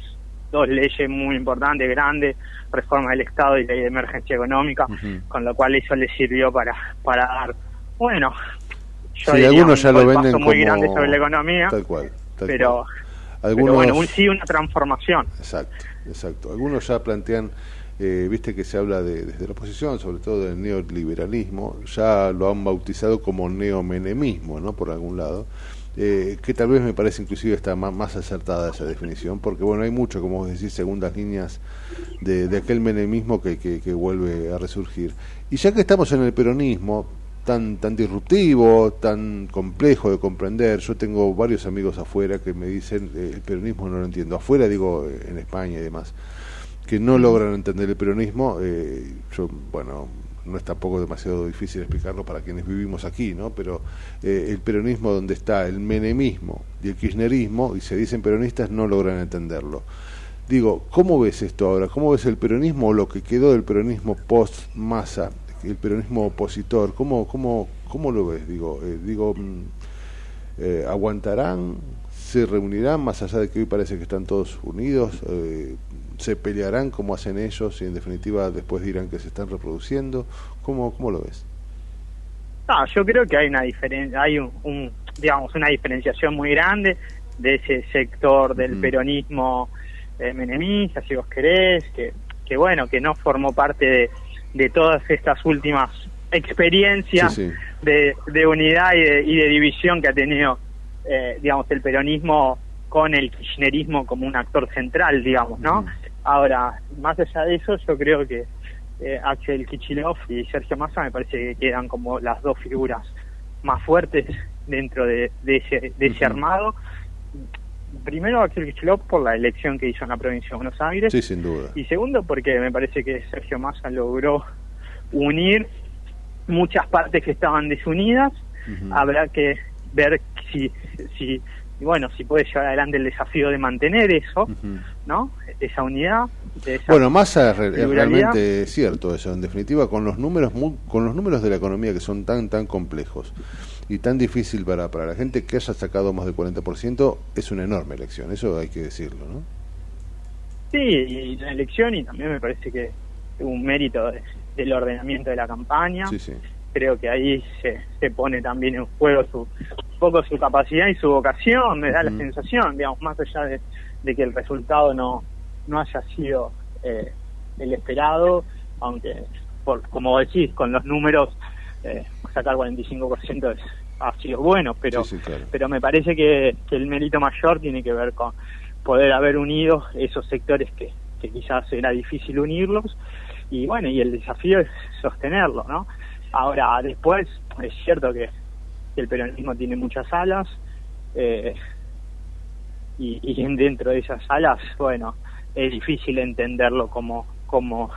dos leyes muy importantes, grandes, reforma del Estado y ley de emergencia económica, con lo cual eso le sirvió para, para dar, bueno, yo Sí, diría algunos ya un lo venden muy como- grande sobre la economía, Tal cual. tal pero, cual. pero Algunos, bueno, un- sí una transformación. Exacto, exacto. Algunos ya plantean, eh, viste que se habla de, desde la oposición, sobre todo del neoliberalismo, ya lo han bautizado como neomenemismo, ¿no? Por algún lado. Eh, que tal vez me parece inclusive está más, más acertada esa definición, porque bueno, hay mucho, como vos decís, segundas líneas de, de aquel menemismo que, que, que vuelve a resurgir. Y ya que estamos en el peronismo, tan, tan disruptivo, tan complejo de comprender, yo tengo varios amigos afuera que me dicen, eh, el peronismo no lo entiendo, afuera digo, eh, en España y demás, que no logran entender el peronismo, eh, yo, bueno, no es tampoco demasiado difícil explicarlo para quienes vivimos aquí, ¿no? Pero eh, el peronismo donde está el menemismo y el kirchnerismo, y se dicen peronistas, no logran entenderlo. Digo, ¿cómo ves esto ahora? ¿Cómo ves el peronismo o lo que quedó del peronismo post-masa, el peronismo opositor? ¿Cómo, cómo, cómo lo ves? Digo, eh, digo mm, eh, ¿aguantarán? ¿Se reunirán más allá de que hoy parece que están todos unidos? Eh, ¿Se pelearán como hacen ellos y en definitiva después dirán que se están reproduciendo? ¿Cómo, cómo lo ves? No, yo creo que hay una diferencia, hay un, un, digamos, una diferenciación muy grande de ese sector del peronismo eh, menemista, si vos querés, que, que bueno, que no formó parte de, de todas estas últimas experiencias Sí, sí. De, de unidad y de, y de división que ha tenido, eh, digamos, el peronismo con el kirchnerismo como un actor central, digamos, ¿no? Ahora, más allá de eso, yo creo que eh, Axel Kichilov y Sergio Massa me parece que quedan como las dos figuras más fuertes dentro de, de ese, de ese armado. Primero Axel Kichilov por la elección que hizo en la provincia de Buenos Aires. Sí, sin duda. Y segundo, porque me parece que Sergio Massa logró unir muchas partes que estaban desunidas. Habrá que ver si, si, bueno, si puede llevar adelante el desafío de mantener eso, ¿no? Esa unidad. esa Bueno, Massa es, realmente cierto eso. En definitiva, con los números mu- con los números de la economía que son tan tan complejos y tan difícil para, para la gente que haya sacado más del 40% es una enorme elección. Eso hay que decirlo, ¿no? Sí, y la elección y también me parece que tuvo un mérito de- del ordenamiento de la campaña. Sí, sí. Creo que ahí se, se pone también en juego su un poco su capacidad y su vocación, me da la sensación, digamos, más allá de, de que el resultado no, no haya sido eh, el esperado, aunque, por, como decís, con los números, eh, sacar 45% es, ha sido bueno, pero, Sí, sí, claro. pero me parece que, que el mérito mayor tiene que ver con poder haber unido esos sectores que, que quizás era difícil unirlos y bueno, y el desafío es sostenerlo, ¿no? Ahora, después, es cierto que, que el peronismo tiene muchas alas, eh, y, y en- dentro de esas alas, bueno, es difícil entenderlo como, como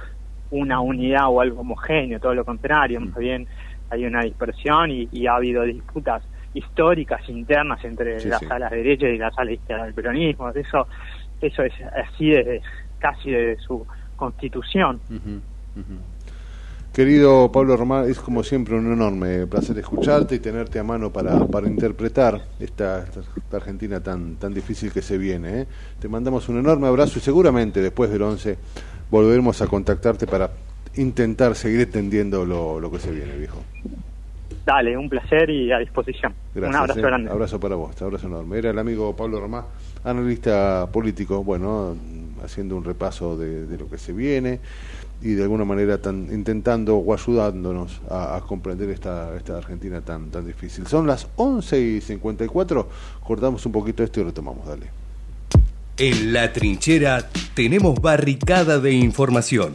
una unidad o algo homogéneo, todo lo contrario, más bien hay una dispersión y, y ha habido disputas históricas internas entre Sí, las sí. alas derechas y las alas izquierdas del peronismo, eso, eso es así desde casi desde su constitución. Querido Pablo Román, es como siempre un enorme placer escucharte y tenerte a mano para, para interpretar esta, esta Argentina tan, tan difícil que se viene. ¿eh? Te mandamos un enorme abrazo y seguramente después del 11 volveremos a contactarte para intentar seguir entendiendo lo, lo que se viene, viejo. Dale, un placer y a disposición. Gracias. un abrazo ¿eh? grande. Abrazo para vos, abrazo enorme. Era el amigo Pablo Román, analista político, bueno, haciendo un repaso de, de lo que se viene y de alguna manera tan, intentando o ayudándonos a, a comprender esta, esta Argentina tan, tan difícil. Son las 11 y 54, cortamos un poquito esto y retomamos, dale. En la trinchera tenemos barricada de información,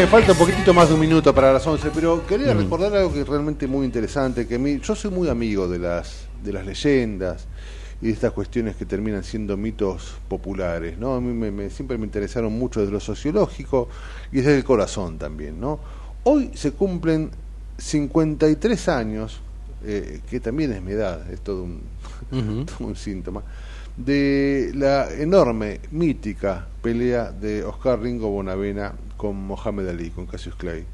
Bien, falta un poquitito más de un minuto para las 11, pero quería Mm. recordar algo que es realmente muy interesante, que a mí, yo soy muy amigo de las, de las leyendas y de estas cuestiones que terminan siendo mitos populares, ¿no? A mí me, me- siempre me interesaron mucho desde lo sociológico y desde el corazón también, ¿no? Hoy se cumplen 53 años, eh, que también es mi edad, es todo un, todo un síntoma, de la enorme, mítica pelea de Oscar Ringo Bonavena con Mohamed Ali, con Cassius Clay,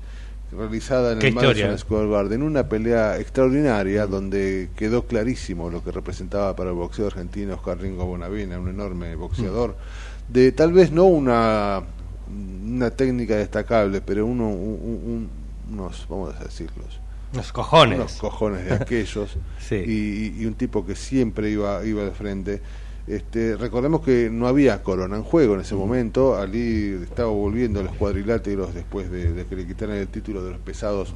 realizada en el Madison historia. Square Garden, una pelea extraordinaria donde quedó clarísimo lo que representaba para el boxeo argentino Oscar Ringo Bonavena, un enorme boxeador, de tal vez no una, una técnica destacable, pero uno, un- un- unos, vamos a decirlos, Unos cojones. unos cojones de aquellos Sí. y, y un tipo que siempre iba iba al frente este, recordemos que no había corona en juego en ese momento. Ali estaba volviendo a los cuadriláteros después de, de que le quitaran el título de los pesados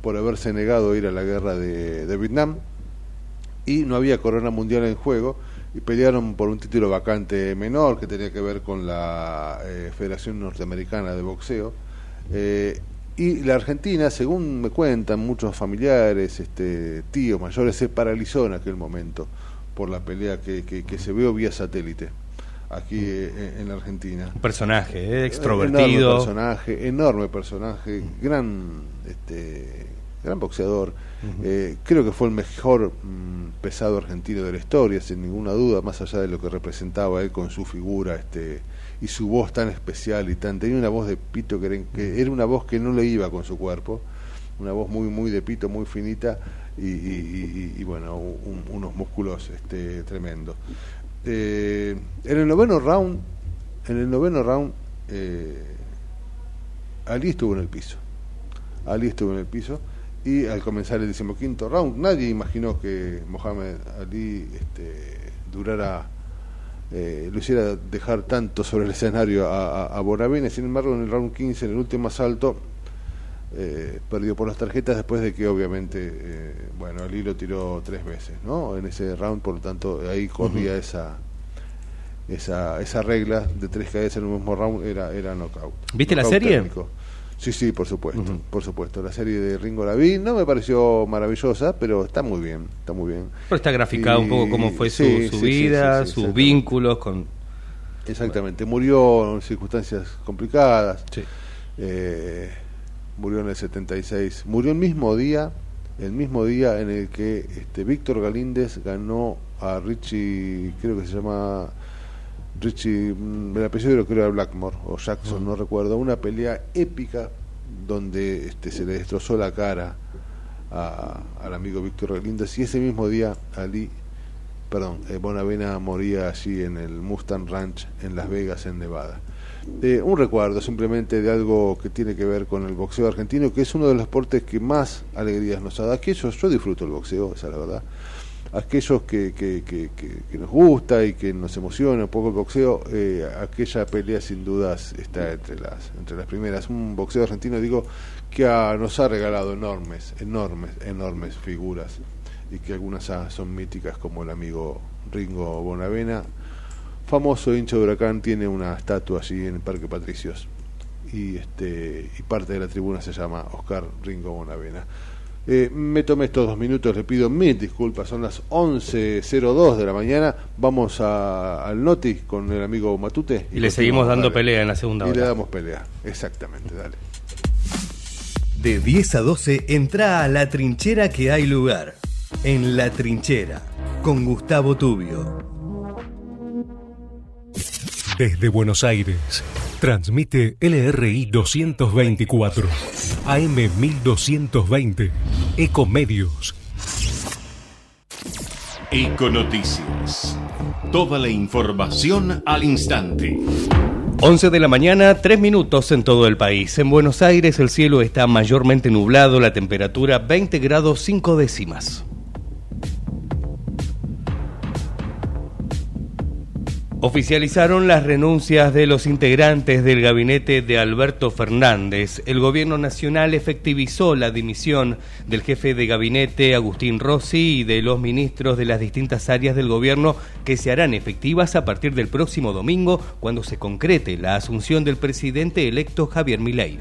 por haberse negado a ir a la guerra de, de Vietnam. Y no había corona mundial en juego y pelearon por un título vacante menor que tenía que ver con la eh, Federación Norteamericana de Boxeo. Eh, y la Argentina, según me cuentan muchos familiares, este, tíos mayores, se paralizó en aquel momento por la pelea que, que, que se vio vía satélite aquí eh, en la Argentina. Un personaje, eh, Enorme extrovertido. personaje, enorme personaje, gran, este, gran boxeador. Eh, creo que fue el mejor mm, pesado argentino de la historia, sin ninguna duda, más allá de lo que representaba él con su figura, este, y su voz tan especial y tan tenía una voz de pito que era, que era una voz que no le iba con su cuerpo, una voz muy muy de pito, muy finita y, y- bueno, un- unos músculos este, tremendos. Eh, en el noveno round, en el noveno round, eh, Ali estuvo en el piso. Ali estuvo en el piso y al comenzar el decimoquinto round, nadie imaginó que Mohamed Ali este, durara, eh, lo hiciera dejar tanto sobre el escenario a, a, a. Sin embargo, en el round 15, en el último asalto, eh, perdió por las tarjetas después de que obviamente, eh, bueno, Ali lo tiró tres veces, ¿no? En ese round, por lo tanto, ahí corría esa esa esa regla de tres caídas en un mismo round era era knockout. ¿Viste la serie? técnico. Sí, sí, por supuesto, por supuesto. La serie de Ringo la vi, no me pareció maravillosa, pero está muy bien, está muy bien. Pero está graficado un poco cómo fue su, Sí, su sí, sí, vida, sí, sus vínculos con... Exactamente, murió en circunstancias complicadas. Eh, murió en el 76. Murió el mismo día, el mismo día en el que este Víctor Galíndez ganó a Richie, creo que se llama Richie, mm, el apellido creo que era Blackmore o Jackson, no recuerdo, una pelea épica donde este se le destrozó la cara a- al amigo Víctor Galíndez y ese mismo día Ali perdón, eh, Bonavena moría allí en el Mustang Ranch en Las Vegas, en Nevada. Eh, un recuerdo simplemente de algo que tiene que ver con el boxeo argentino, que es uno de los deportes que más alegrías nos da. Aquellos, yo disfruto el boxeo, esa es la verdad. Aquellos que, que, que, que- nos gusta y que nos emociona un poco el boxeo, eh, aquella pelea sin dudas está entre las, entre las primeras. Un boxeo argentino, digo, que ha- nos ha regalado enormes, enormes, enormes figuras y que algunas son míticas como el amigo Ringo Bonavena, famoso hincha de Huracán, tiene una estatua allí en el Parque Patricios y este y parte de la tribuna se llama Oscar Ringo Bonavena. Eh, me tomé estos dos minutos, le pido mil disculpas, son las 11.02 de la mañana, vamos a- al Noti con el amigo Matute. Y le seguimos dando dale. pelea en la segunda Y hora. le damos pelea, exactamente, dale. De 10 a 12 entra a la trinchera que hay lugar. En la trinchera, con Gustavo Tubio. Desde Buenos Aires, transmite LRI 224, AM 1220, Ecomedios. Econoticias. Toda la información al instante. 11 de la mañana, 3 minutos en todo el país. En Buenos Aires el cielo está mayormente nublado, la temperatura 20 grados 5 décimas. Oficializaron las renuncias de los integrantes del gabinete de Alberto Fernández. El gobierno nacional efectivizó la dimisión del jefe de gabinete Agustín Rossi y de los ministros de las distintas áreas del gobierno que se harán efectivas a partir del próximo domingo cuando se concrete la asunción del presidente electo Javier Milei.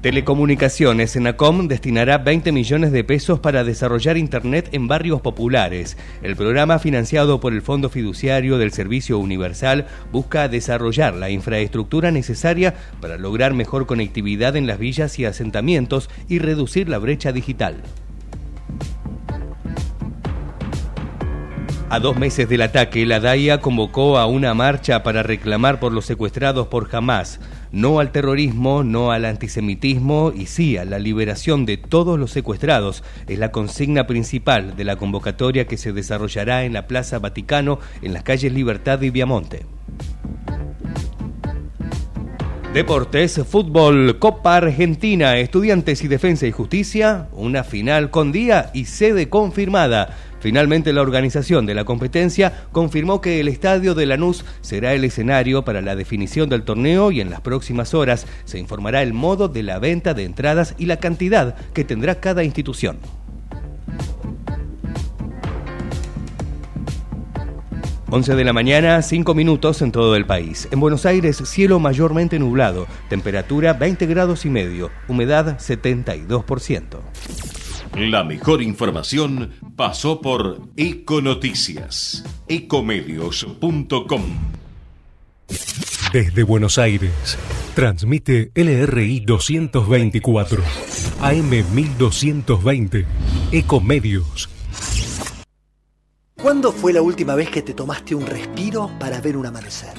Telecomunicaciones, Enacom destinará 20 millones de pesos para desarrollar Internet en barrios populares. El programa financiado por el Fondo Fiduciario del Servicio Universal busca desarrollar la infraestructura necesaria para lograr mejor conectividad en las villas y asentamientos y reducir la brecha digital. A dos meses del ataque, la DAIA convocó a una marcha para reclamar por los secuestrados por Hamas no al terrorismo, no al antisemitismo y sí a la liberación de todos los secuestrados. Es la consigna principal de la convocatoria que se desarrollará en la Plaza Vaticano en las calles Libertad y Viamonte. Deportes, fútbol, Copa Argentina, Estudiantes y Defensa y Justicia, una final con día y sede confirmada. Finalmente, la organización de la competencia confirmó que el estadio de Lanús será el escenario para la definición del torneo y en las próximas horas se informará el modo de la venta de entradas y la cantidad que tendrá cada institución. Once de la mañana, 5 minutos en todo el país. En Buenos Aires, cielo mayormente nublado, temperatura 20 grados y medio, humedad 72%. La mejor información pasó por Econoticias, ecomedios.com. Desde Buenos Aires, transmite LRI 224, AM 1220, Ecomedios. ¿Cuándo fue la última vez que te tomaste un respiro para ver un amanecer?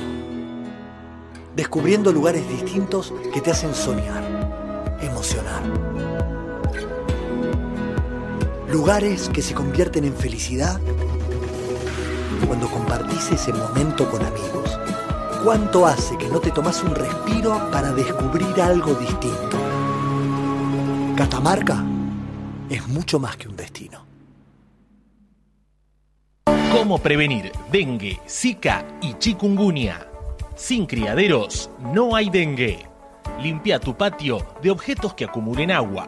Descubriendo lugares distintos que te hacen soñar, emocionar. Lugares que se convierten en felicidad cuando compartís ese momento con amigos. ¿Cuánto hace que no te tomas un respiro para descubrir algo distinto? Catamarca es mucho más que un destino. ¿Cómo prevenir dengue, zika y chikungunya? Sin criaderos no hay dengue. Limpia tu patio de objetos que acumulen agua.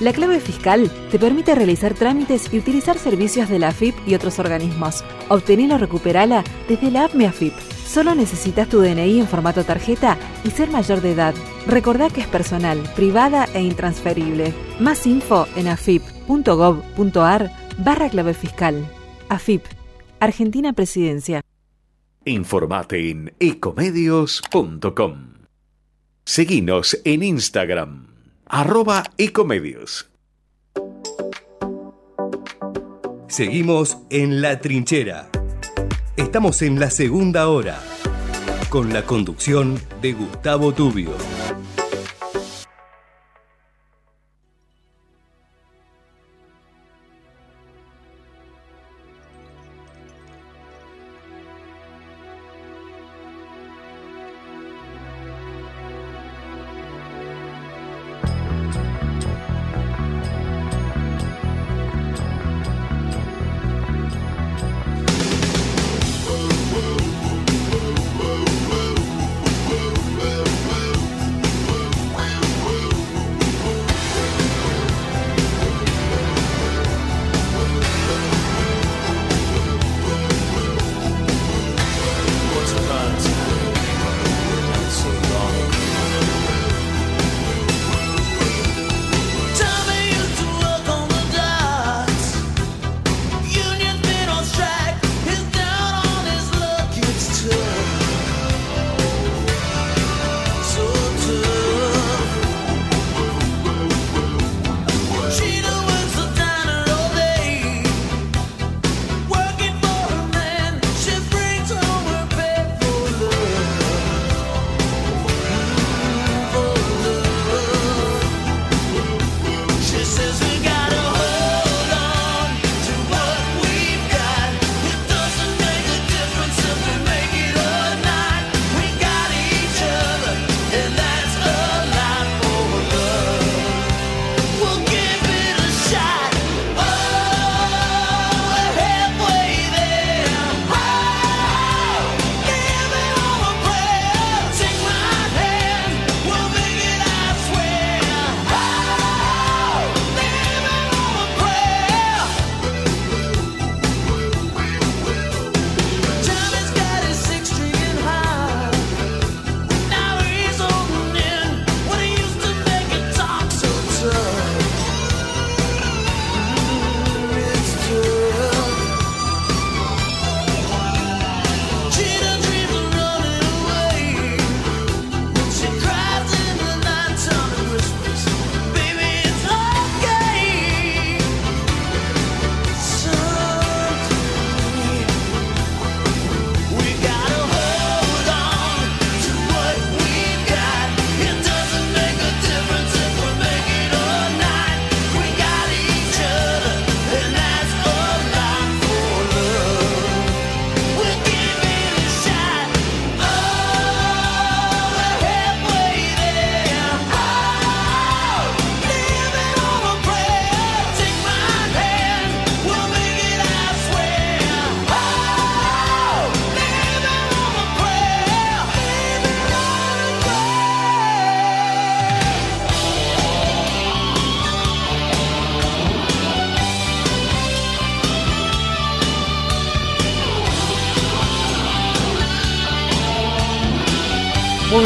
La clave fiscal te permite realizar trámites y utilizar servicios de la AFIP y otros organismos. Obtenela o recuperala desde la app MeAFIP. Solo necesitas tu DNI en formato tarjeta y ser mayor de edad. Recordá que es personal, privada e intransferible. Más info en afip.gov.ar barra clave fiscal. AFIP, Argentina Presidencia. Informate en ecomedios.com. Seguinos en Instagram arroba ecomedios. Seguimos en La Trinchera. Estamos en la segunda hora, con la conducción de Gustavo Tubio.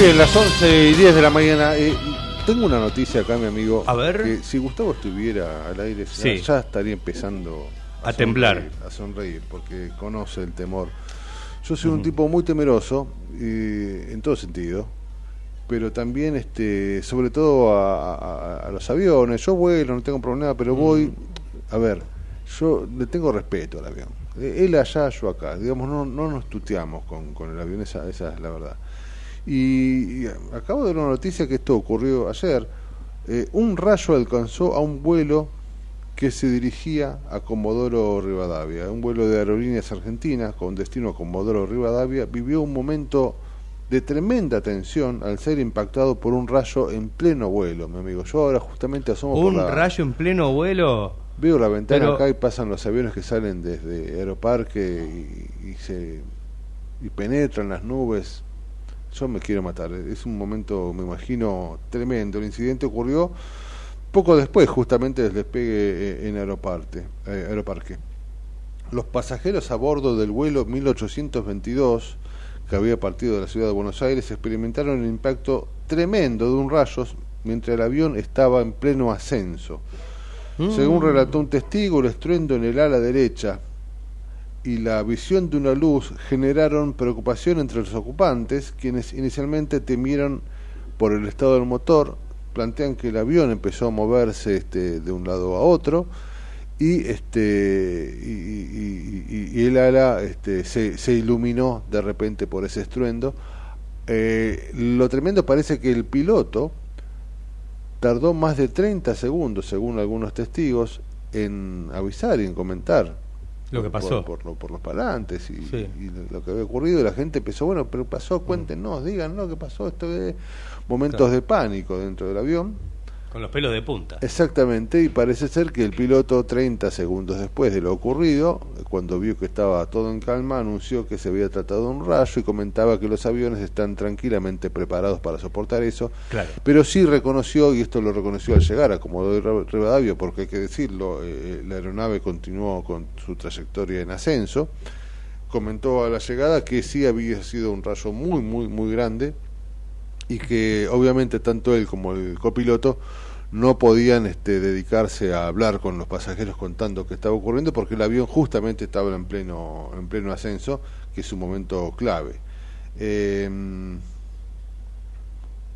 Bien, las 11 y 10 de la mañana. Eh, tengo una noticia acá, mi amigo. A ver. Que si Gustavo estuviera al aire, ya- Sí. ya, estaría empezando A temblar. sonreír, a sonreír, porque conoce el temor. Yo soy un tipo muy temeroso, eh, en todo sentido, pero también, este, sobre todo a, a- a los aviones. Yo vuelo, no tengo problema, pero voy. A ver, yo le tengo respeto al avión. Eh, Él allá, yo acá. Digamos, no, no nos tuteamos con, con el avión, esa, esa es la verdad. Y, y acabo de ver una noticia que esto ocurrió ayer. Eh, un rayo alcanzó a un vuelo que se dirigía a Comodoro Rivadavia. Un vuelo de aerolíneas argentinas con destino a Comodoro Rivadavia vivió un momento de tremenda tensión al ser impactado por un rayo en pleno vuelo, mi amigo. Yo ahora justamente asomo por Un la... rayo en pleno vuelo. Veo la ventana Pero- acá y pasan los aviones que salen desde Aeroparque y, y se y penetran las nubes. Yo me quiero matar. Es un momento, me imagino, tremendo. El incidente ocurrió poco después, justamente del despegue eh, en eh, Aeroparque. Los pasajeros a bordo del vuelo 1822, que había partido de la ciudad de Buenos Aires, experimentaron el impacto tremendo de un rayo mientras el avión estaba en pleno ascenso. Según relató un testigo, el estruendo en el ala derecha y la visión de una luz generaron preocupación entre los ocupantes, quienes inicialmente temieron por el estado del motor, plantean que el avión empezó a moverse este, de un lado a otro y este y, el ala este, se, se iluminó de repente por ese estruendo. Eh, lo tremendo parece que el piloto tardó más de 30 segundos, según algunos testigos, en avisar y en comentar Lo que pasó. por, por por los parantes y, Sí. y lo- lo que había ocurrido. Y la gente empezó, bueno, pero pasó, cuéntenos, díganos qué pasó. Esto es momentos Claro. de pánico dentro del avión. Con los pelos de punta. Exactamente, y parece ser que el piloto 30 segundos después de lo ocurrido, cuando vio que estaba todo en calma, anunció que se había tratado de un rayo y comentaba que los aviones están tranquilamente preparados para soportar eso, Claro. pero sí reconoció, y esto lo reconoció al llegar a Comodoro Rivadavia, porque hay que decirlo, eh, la aeronave continuó con su trayectoria en ascenso, comentó a la llegada que sí había sido un rayo muy, muy, muy grande, y que obviamente tanto él como el copiloto no podían este, dedicarse a hablar con los pasajeros contando qué estaba ocurriendo porque el avión justamente estaba en pleno en pleno ascenso que es un momento clave. Eh,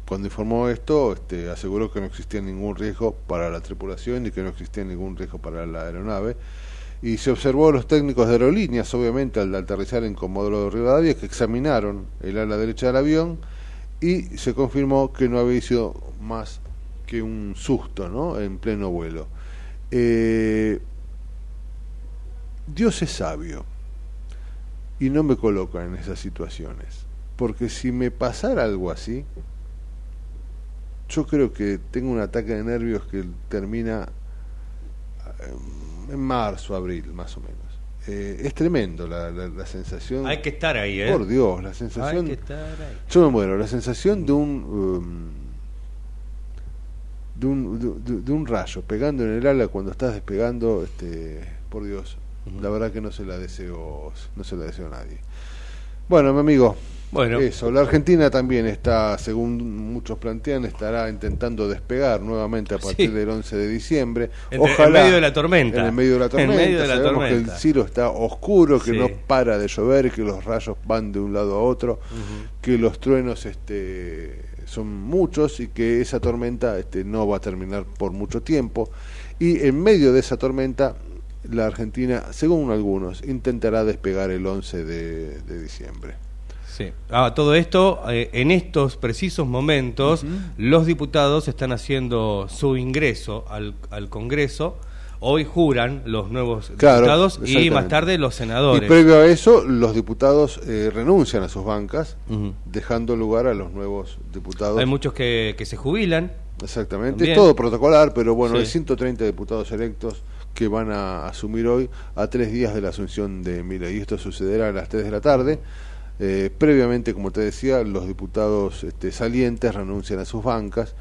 cuando informó esto este, aseguró que no existía ningún riesgo para la tripulación y que no existía ningún riesgo para la aeronave. Y se observó a los técnicos de aerolíneas, obviamente, al aterrizar en Comodoro de Rivadavia, que examinaron el ala derecha del avión y se confirmó que no había sido más que un susto, ¿no? En pleno vuelo. Eh, Dios es sabio y no me coloca en esas situaciones, porque si me pasara algo así, yo creo que tengo un ataque de nervios que termina eh, en marzo, abril, más o menos. Eh, es tremendo la, la- la sensación. Hay que estar ahí, ¿eh? Por Dios, la sensación. Hay que estar ahí. Yo me muero, la sensación de un. um, de un, de, de un rayo pegando en el ala cuando estás despegando, este, por Dios, la verdad que no se la deseo, no se la deseo a nadie. Bueno, mi amigo, Bueno. eso, la Argentina también está, según muchos plantean, estará intentando despegar nuevamente a partir Sí. del 11 de diciembre. Entre- Ojalá, en medio de la tormenta. En el medio de la En tormenta. medio de la sabemos que el cielo está oscuro, que Sí. no para de llover, que los rayos van de un lado a otro, que los truenos este, son muchos y que esa tormenta este, no va a terminar por mucho tiempo. Y en medio de esa tormenta, la Argentina, según algunos, intentará despegar el 11 de, de diciembre. Sí. Ah, todo esto, eh, en estos precisos momentos, los diputados están haciendo su ingreso al, al Congreso. Hoy juran los nuevos Claro, diputados y más tarde los senadores. Y previo a eso, los diputados eh, renuncian a sus bancas, dejando lugar a los nuevos diputados. Hay muchos que, que se jubilan. Exactamente, También. es todo protocolar, pero bueno, Sí. hay 130 diputados electos que van a asumir hoy a tres días de la asunción de Mila. Y esto sucederá a las 3 de la tarde. Eh, previamente, como te decía, los diputados este, salientes renuncian a sus bancas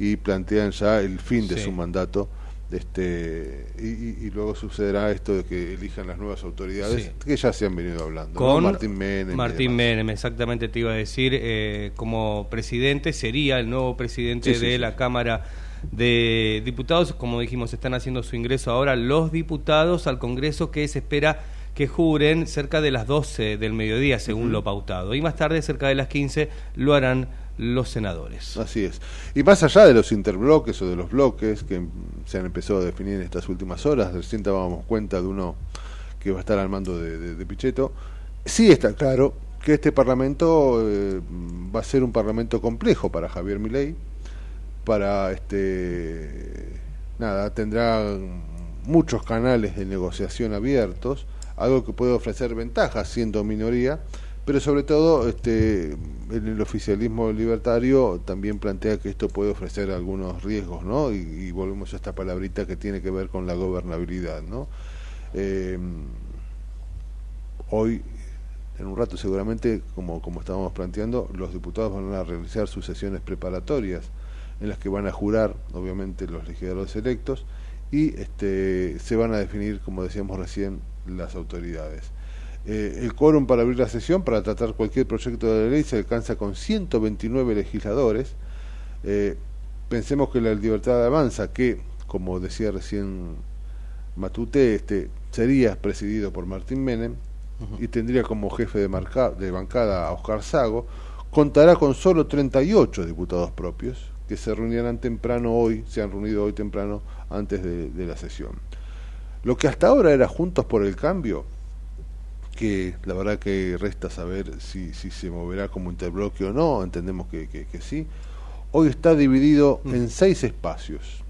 y plantean ya el fin de Sí. su mandato Este, y, luego sucederá esto de que elijan las nuevas autoridades Sí. que ya se han venido hablando. ¿no? con Martín Menem. Martín. Menem, exactamente te iba a decir, eh, como presidente sería el nuevo presidente Sí, sí, de la Cámara de Diputados. Como dijimos, están haciendo su ingreso ahora los diputados al Congreso que se espera que juren cerca de las 12 del mediodía, según lo pautado. Y más tarde, cerca de las 15, lo harán los senadores. Así es. Y más allá de los interbloques o de los bloques que se han empezado a definir en estas últimas horas, recién dábamos cuenta de uno que va a estar al mando de, de- de Pichetto, sí está claro que este Parlamento eh, va a ser un Parlamento complejo para Javier Milei, para este nada, tendrá muchos canales de negociación abiertos, algo que puede ofrecer ventajas siendo minoría, pero sobre todo este el oficialismo libertario también plantea que esto puede ofrecer algunos riesgos, ¿no? Y, y volvemos a esta palabrita que tiene que ver con la gobernabilidad, ¿no? Eh, hoy en un rato seguramente, como, como estábamos planteando, los diputados van a realizar sus sesiones preparatorias en las que van a jurar, obviamente, los legisladores electos y este, se van a definir, como decíamos recién, las autoridades. Eh, el quórum para abrir la sesión, para tratar cualquier proyecto de ley, se alcanza con 129 legisladores. Eh, pensemos que la libertad avanza, que, como decía recién Matute, este, sería presidido por Martín Menem y tendría como jefe de, marca- de bancada a Oscar Sago, contará con solo 38 diputados propios que se reunirán temprano hoy, se han reunido hoy temprano antes de, de la sesión. Lo que hasta ahora era Juntos por el Cambio, que la verdad que resta saber si, si se moverá como interbloque o no, entendemos que, que- que sí, hoy está dividido en seis espacios.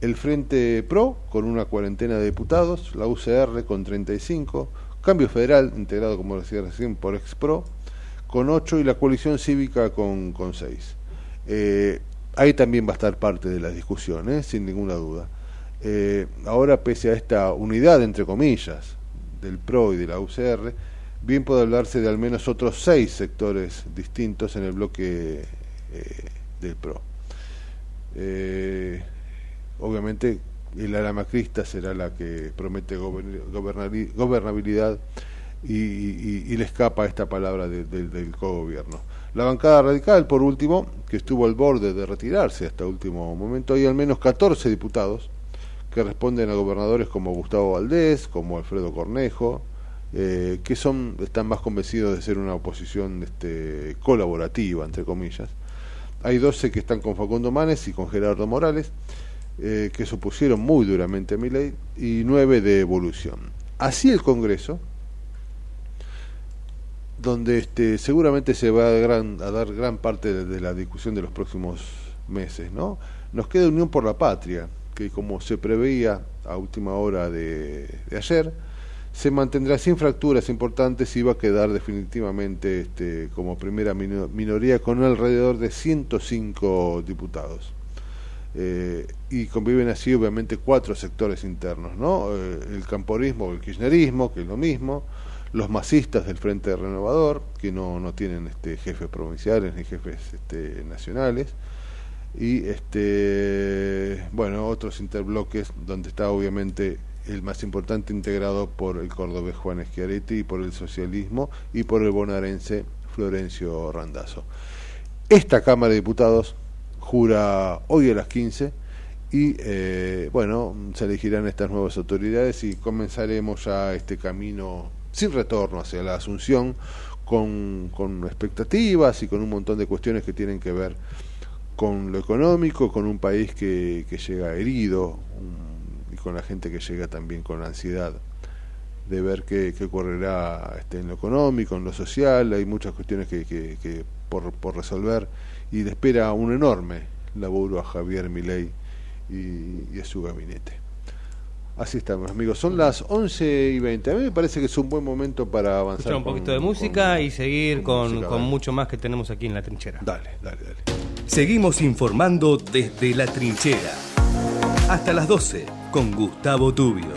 El Frente PRO con una cuarentena de diputados, la UCR con 35, Cambio Federal, integrado como decía recién por ExPro, con 8 y la coalición cívica con, con 6. Eh, ahí también va a estar parte de la discusión, ¿eh? sin ninguna duda. Eh, ahora, pese a esta unidad, entre comillas, del PRO y de la UCR, bien puede hablarse de al menos otros seis sectores distintos en el bloque eh, del PRO. Eh, obviamente, el ala macrista será la que promete gobernabilidad y, le escapa esta palabra de- de- del. La bancada radical, por último, que estuvo al borde de retirarse hasta último momento, hay al menos 14 diputados que responden a gobernadores como Gustavo Valdés, como Alfredo Cornejo, eh, que son están más convencidos de ser una oposición este, colaborativa, entre comillas. Hay 12 que están con Facundo Manes y con Gerardo Morales, eh, que se opusieron muy duramente a mi ley, y 9 de Evolución. Así el Congreso, donde este, seguramente se va a, gran- a dar gran parte de, de la discusión de los próximos meses. ¿no? Nos queda Unión por la Patria, que como se preveía a última hora de, ayer, se mantendrá sin fracturas importantes y va a quedar definitivamente este, como primera mino- minoría con alrededor de 105 diputados. Eh, y conviven así obviamente cuatro sectores internos, ¿no? Eh, el camporismo, el kirchnerismo, que es lo mismo, los masistas del Frente Renovador, que no, no tienen este, jefes provinciales ni jefes este, nacionales, y este bueno otros interbloques donde está obviamente el más importante integrado por el cordobés Juan Schiaretti y por el socialismo y por el bonaerense Florencio Randazzo. Esta Cámara de Diputados jura hoy a las 15 y eh, bueno, se elegirán estas nuevas autoridades y comenzaremos ya este camino sin retorno hacia la Asunción con, con expectativas y con un montón de cuestiones que tienen que ver con lo económico, con un país que, que llega herido y con la gente que llega también con ansiedad de ver qué, qué ocurrirá este, en lo económico, en lo social, hay muchas cuestiones que, que- que por, por resolver y le espera un enorme laburo a Javier Milei y a su gabinete. Así estamos, amigos. Son las 11 y 20. A mí me parece que es un buen momento para avanzar. Escuchar un con- poquito de con- música y seguir con, música, con mucho más que tenemos aquí en la trinchera. Dale, dale, dale. Seguimos informando desde la trinchera. Hasta las 12 con Gustavo Tubio.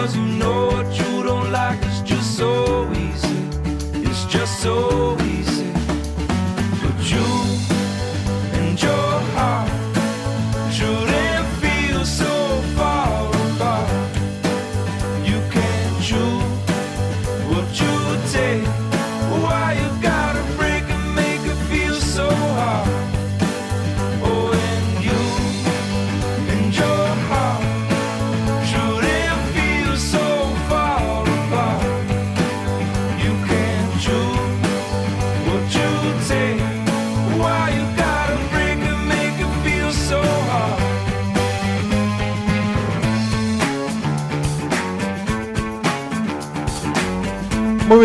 By because you know what you don't like is just so easy. It's just so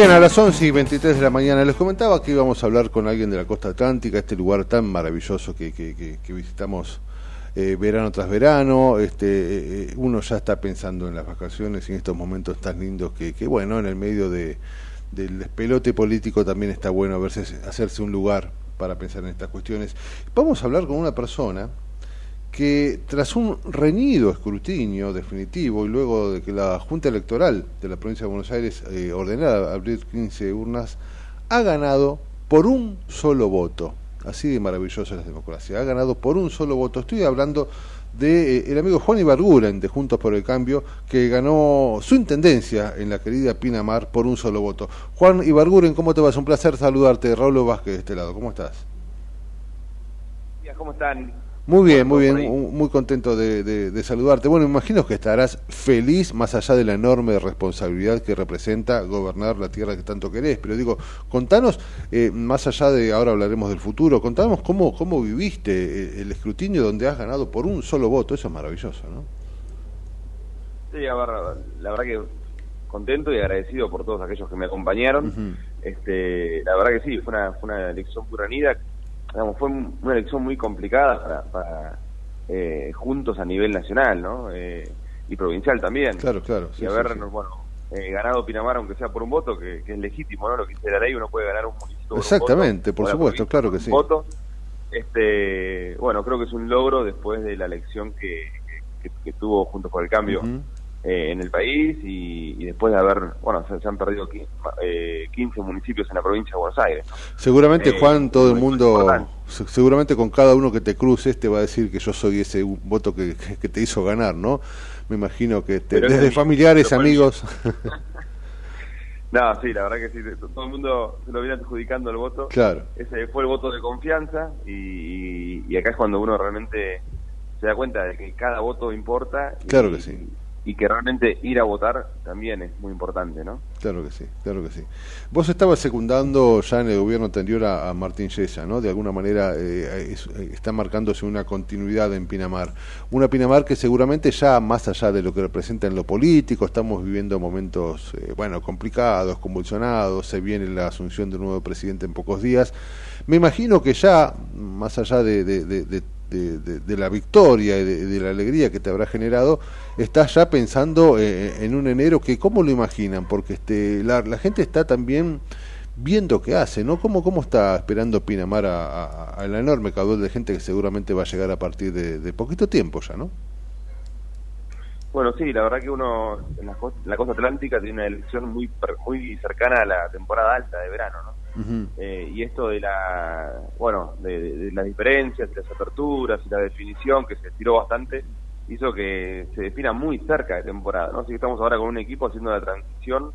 bien, a las 11 y 23 de la mañana les comentaba que íbamos a hablar con alguien de la costa atlántica, este lugar tan maravilloso que, que- que- que visitamos eh, verano tras verano. Este, eh, eh, uno ya está pensando en las vacaciones y en estos momentos tan lindos que, que, bueno, en el medio de, del despelote político también está bueno verse, hacerse un lugar para pensar en estas cuestiones. Vamos a hablar con una persona que tras un reñido escrutinio definitivo y luego de que la Junta Electoral de la provincia de Buenos Aires eh, ordenara abrir 15 urnas, ha ganado por un solo voto. Así de maravillosa es la democracia. Ha ganado por un solo voto. Estoy hablando de eh, el amigo Juan Ibarguren de Juntos por el Cambio, que ganó su intendencia en la querida Pinamar por un solo voto. Juan Ibarguren, ¿cómo te va? Es un placer saludarte. Raúl Vázquez de este lado. ¿Cómo estás? ¿Cómo están? Muy bien, muy bien, muy contento de, de- de saludarte. Bueno, imagino que estarás feliz más allá de la enorme responsabilidad que representa gobernar la tierra que tanto querés. Pero digo, contanos, eh, más allá de, ahora hablaremos del futuro, contanos cómo, cómo viviste eh, el escrutinio donde has ganado por un solo voto. Eso es maravilloso, ¿no? Sí, a ver, la verdad que contento y agradecido por todos aquellos que me acompañaron. Este, la verdad que sí, fue una, fue una elección muy reñida. Digamos, fue un- una elección muy complicada para, para, eh, juntos a nivel nacional, ¿no? Eh, y provincial también. Claro, claro. sí, y haber, sí. bueno, eh, ganado Pinamar, aunque sea por un voto, que, que es legítimo, ¿no? Lo que dice la ley, uno puede ganar un municipio por un Exactamente, voto, por supuesto, claro que sí. voto. Este, bueno, creo que es un logro después de la elección que, que, que tuvo Juntos por el Cambio. Eh, en el país y, y después de haber, bueno, se, se han perdido eh, 15 municipios en la provincia de Buenos Aires. ¿no? Seguramente, Eh, Juan, todo el mundo, se- seguramente con cada uno que te cruces te va a decir que yo soy ese voto que, que- te hizo ganar, ¿no? Me imagino que te- desde familiares, amigos. No, sí, la verdad que sí, todo el mundo se lo viene adjudicando el voto. Claro. Ese fue el voto de confianza y, y- y acá es cuando uno realmente se da cuenta de que cada voto importa. y- Claro que sí. Y que realmente ir a votar también es muy importante, ¿no? Claro que sí, claro que sí. Vos estabas secundando ya en el gobierno anterior a, Martín Yesa, ¿no? De alguna manera eh, eh, está marcándose una continuidad en Pinamar. Una Pinamar que seguramente ya más allá de lo que representa en lo político, estamos viviendo momentos, eh, bueno, complicados, convulsionados, se viene la asunción de un nuevo presidente en pocos días. Me imagino que ya, más allá de, de- de- de- de- de- de la victoria y de, de la alegría que te habrá generado, estás ya pensando eh, en un enero que, ¿cómo lo imaginan? Porque este, la, la gente está también viendo qué hace, ¿no? ¿Cómo, cómo está esperando Pinamar a, a- la enorme caudal de gente que seguramente va a llegar a partir de poquito tiempo ya, ¿no? Bueno, sí, la verdad que uno en la, costa, en la costa atlántica tiene una elección muy muy cercana a la temporada alta de verano, ¿no? Eh, y esto de la, bueno, de, de- las diferencias y las aperturas y la definición que se estiró bastante hizo que se defina muy cerca de temporada, ¿no? Así que estamos ahora con un equipo haciendo la transición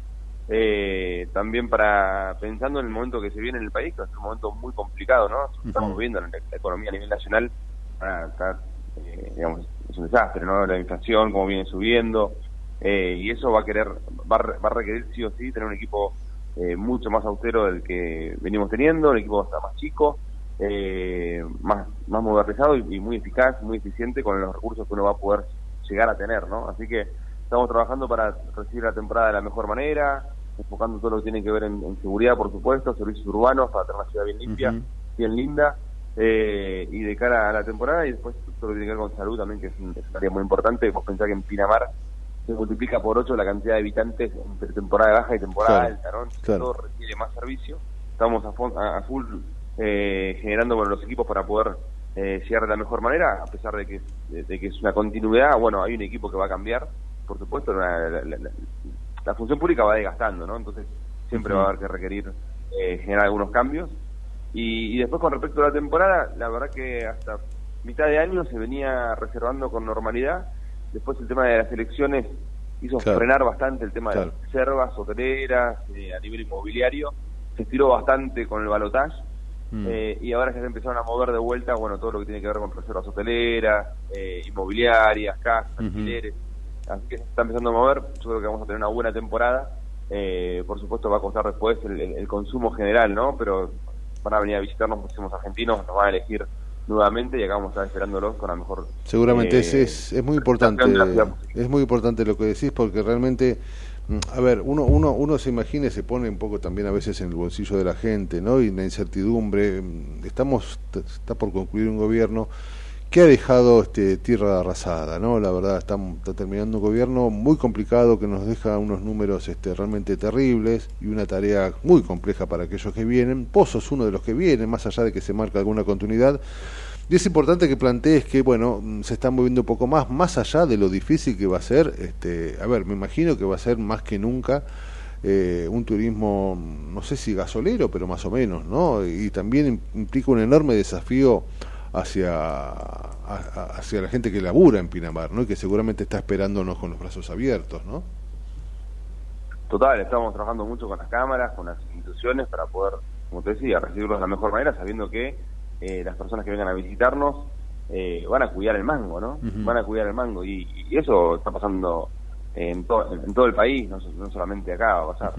eh, también para pensando en el momento que se viene en el país, que es un momento muy complicado, ¿no? Estamos viendo en la, la economía a nivel nacional, ah, está, eh, digamos, es un desastre, ¿no? La inflación, como viene subiendo, eh, y eso va a querer, va, va a requerir sí o sí tener un equipo eh, mucho más austero del que venimos teniendo, un equipo hasta más chico, eh, más, más modernizado y, y muy eficaz, muy eficiente con los recursos que uno va a poder llegar a tener, ¿no? Así que estamos trabajando para recibir la temporada de la mejor manera, enfocando todo lo que tiene que ver en, en seguridad, por supuesto, servicios urbanos para tener una ciudad bien limpia, bien linda, eh, y de cara a la temporada, y después todo lo que tiene que ver con salud también, que es un, es un área muy importante. Vos pensás que en Pinamar se multiplica por 8 la cantidad de habitantes entre temporada baja y temporada Claro, alta, ¿no? Claro. Todo requiere más servicio. Estamos a, a- full eh, generando con los equipos para poder eh, llegar de la mejor manera, a pesar de que, de, que es una continuidad. Bueno, hay un equipo que va a cambiar, por supuesto, la, la- la- la- función pública va desgastando, ¿no? Entonces siempre va a haber que requerir eh, generar algunos cambios. Y, y después con respecto a la temporada, la verdad que hasta mitad de año se venía reservando con normalidad. Después el tema de las elecciones hizo Claro. frenar bastante el tema Claro. de reservas hoteleras, eh, a nivel inmobiliario. Se estiró bastante con el balotaje. Mm. Eh, y ahora ya se empezaron a mover de vuelta, bueno, todo lo que tiene que ver con reservas hoteleras, eh, inmobiliarias, casas, alquileres. Así que se está empezando a mover. Yo creo que vamos a tener una buena temporada. Eh, por supuesto va a costar después el, el- el consumo general, ¿no? Pero van a venir a visitarnos muchísimos argentinos, nos van a elegir nuevamente y acá vamos a estar esperándolos con la mejor... Seguramente eh, es, es, es muy importante, es muy importante lo que decís porque realmente, mm, a ver, uno, uno, uno se imagina y se pone un poco también a veces en el bolsillo de la gente, ¿no? Y la incertidumbre, mm, estamos, está por concluir un gobierno que ha dejado este, tierra arrasada, ¿no? La verdad, está, está terminando un gobierno muy complicado que nos deja unos números este, realmente terribles y una tarea muy compleja para aquellos que vienen. Vos sos uno de los que vienen, más allá de que se marca alguna continuidad. Y es importante que plantees que, bueno, mm, se están moviendo un poco más, más allá de lo difícil que va a ser, este, a ver, me imagino que va a ser más que nunca eh, un turismo, mm, no sé si gasolero, pero más o menos, ¿no? Y también im- implica un enorme desafío hacia, hacia la gente que labura en Pinamar, ¿no? Y que seguramente está esperándonos con los brazos abiertos, ¿no? Total, estamos trabajando mucho con las cámaras, con las instituciones para poder, como te decía, recibirlos de la mejor manera, sabiendo que eh, las personas que vengan a visitarnos eh, van a cuidar el mango, ¿no? Van a cuidar el mango y, y eso está pasando en, to- en todo el país, no, no solamente acá va a pasar.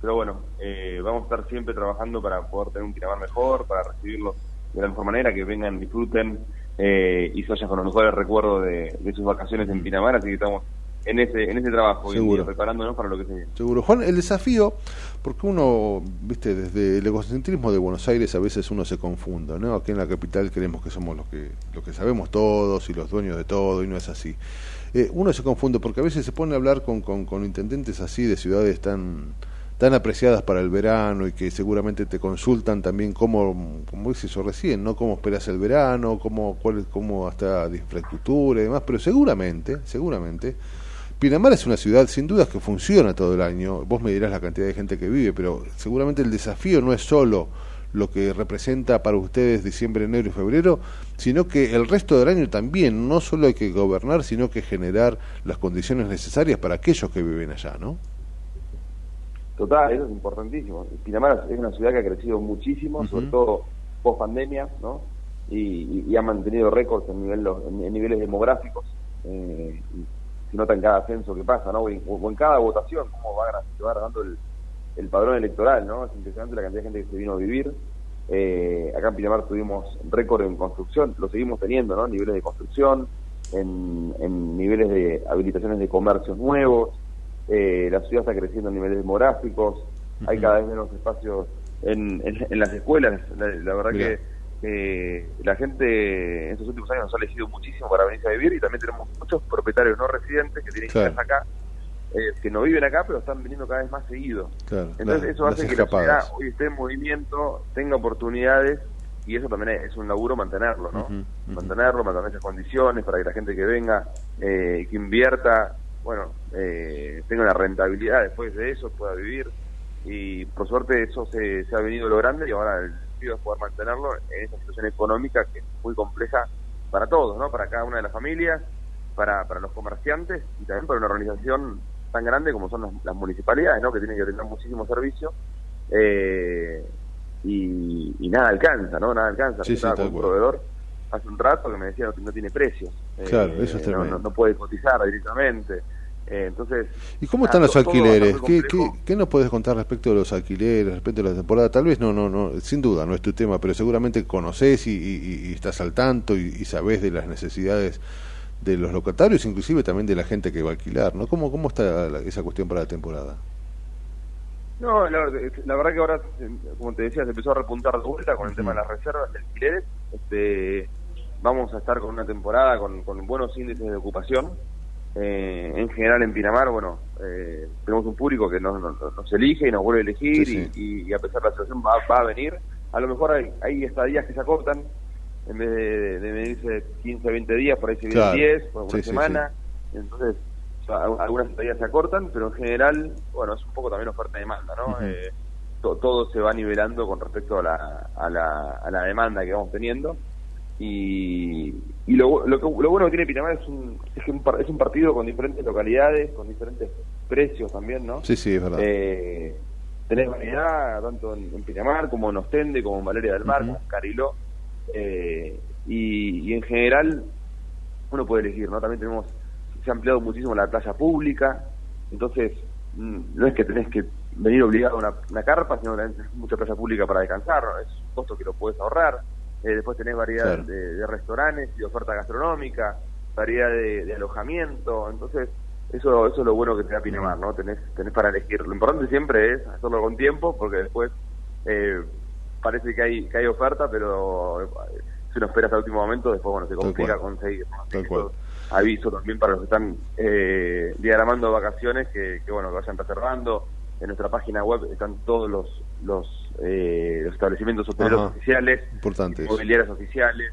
Pero bueno, eh, vamos a estar siempre trabajando para poder tener un Pinamar mejor, para recibirlos de la mejor manera, que vengan, disfruten eh, y se vayan con los mejores recuerdos de, de sus vacaciones en Pinamar, así que estamos en ese en ese trabajo día, Seguro. preparándonos para lo que se viene. Seguro. Juan, el desafío, porque uno, viste, desde el egocentrismo de Buenos Aires a veces uno se confunda, ¿no? Aquí en la capital creemos que somos los que, los que sabemos todos y los dueños de todo y no es así. Eh, uno se confunde porque a veces se pone a hablar con, con, con intendentes así de ciudades tan tan apreciadas para el verano y que seguramente te consultan también cómo, como dices eso recién, ¿no? Cómo esperas el verano, cómo, cuál, cómo hasta de infraestructura y demás, pero seguramente, seguramente, Pinamar es una ciudad sin dudas que funciona todo el año. Vos me dirás la cantidad de gente que vive, pero seguramente el desafío no es solo lo que representa para ustedes diciembre, enero y febrero, sino que el resto del año también. No solo hay que gobernar, sino que generar las condiciones necesarias para aquellos que viven allá, ¿no? Total, eso es importantísimo. Pinamar es una ciudad que ha crecido muchísimo, sobre todo post pandemia, ¿no? Y, y- y ha mantenido récords en, nivel, en, en niveles demográficos. Eh, se nota en cada ascenso que pasa, ¿no? O en, o en cada votación, cómo va, va ganando el, el padrón electoral, ¿no? Es impresionante la cantidad de gente que se vino a vivir. Eh, acá en Pinamar tuvimos récord en construcción, lo seguimos teniendo, ¿no? Niveles de construcción, en, en niveles de habilitaciones de comercios nuevos, eh, la ciudad está creciendo en niveles demográficos, hay cada vez menos espacios en, en, en las escuelas, la, la verdad que eh, la gente en estos últimos años nos ha elegido muchísimo para venirse a vivir y también tenemos muchos propietarios no residentes que tienen Claro. casas acá, eh, que no viven acá pero están viniendo cada vez más seguido. Claro, Entonces eso hace que la ciudad hoy esté en movimiento, tenga oportunidades y eso también es un laburo mantenerlo, ¿no? Mantenerlo, mantener esas condiciones para que la gente que venga, eh, que invierta, bueno, eh, tenga una rentabilidad después de eso, pueda vivir y por suerte eso se, se ha venido logrando y ahora el desafío es poder mantenerlo en esta situación económica que es muy compleja para todos, ¿no? Para cada una de las familias, para, para los comerciantes y también para una organización tan grande como son las, las municipalidades, ¿no? Que tienen que tener muchísimo servicio. Eh, y, y nada alcanza, ¿no? Nada alcanza. Sí, Estaba con un proveedor hace un rato que me decía no, no tiene precio. Claro, eso es no, no puede cotizar directamente. Eh, entonces, ¿Y cómo están nada, los alquileres? ¿Qué, complejo. qué, qué nos puedes contar respecto de los alquileres, respecto de la temporada? Tal vez no, no, no, sin duda no es tu tema, pero seguramente conoces y, y- y estás al tanto y, y sabés de las necesidades de los locatarios, inclusive también de la gente que va a alquilar, ¿no? ¿Cómo, cómo está la- esa cuestión para la temporada? No, la, la verdad que ahora, eh, como te decía, se empezó a repuntar de vuelta con el tema de las reservas de alquileres. Este, vamos a estar con una temporada con, con buenos índices de ocupación. Eh, en general en Pinamar, bueno, eh, tenemos un público que nos, nos, nos elige y nos vuelve a elegir Sí, Y, y- y a pesar de la situación va, va a venir. A lo mejor hay, hay estadías que se acortan, en vez de, de medirse 15, 20 días, por ahí se vienen Claro. 10, por una Sí, semana. Entonces, o sea, al- algunas estadías se acortan, pero en general, bueno, es un poco también oferta y demanda, ¿no? Eh, to- todo se va nivelando con respecto a la, a la, a la demanda que vamos teniendo. Y, y lo, lo, que- lo bueno que tiene Pinamar es un, es, que un, es un partido con diferentes localidades, con diferentes precios también, ¿no? Sí, sí, es verdad. Eh, tenés variedad tanto en, en Pinamar como en Ostende, como en Valeria del Mar, como en Cariló. Eh, y, y en general uno puede elegir, ¿no? También tenemos, se ha ampliado muchísimo la playa pública, entonces mm, no es que tenés que venir obligado a una, una carpa, sino que tenés mucha playa pública para descansar, ¿no? es un costo que lo puedes ahorrar. Eh, después tenés variedad Claro. de, de restaurantes y oferta gastronómica, variedad de, de alojamiento, entonces eso eso es lo bueno que te da Pinamar, ¿no? Tenés, tenés para elegir. Lo importante siempre es hacerlo con tiempo, porque después eh, parece que hay que hay oferta, pero eh, si uno espera hasta el último momento, después bueno se complica conseguir. aviso también para los que están eh, diagramando vacaciones que, que bueno que vayan reservando. En nuestra página web están todos los los, eh, los establecimientos hoteleros Ajá. oficiales, Importante eso. inmobiliarias oficiales,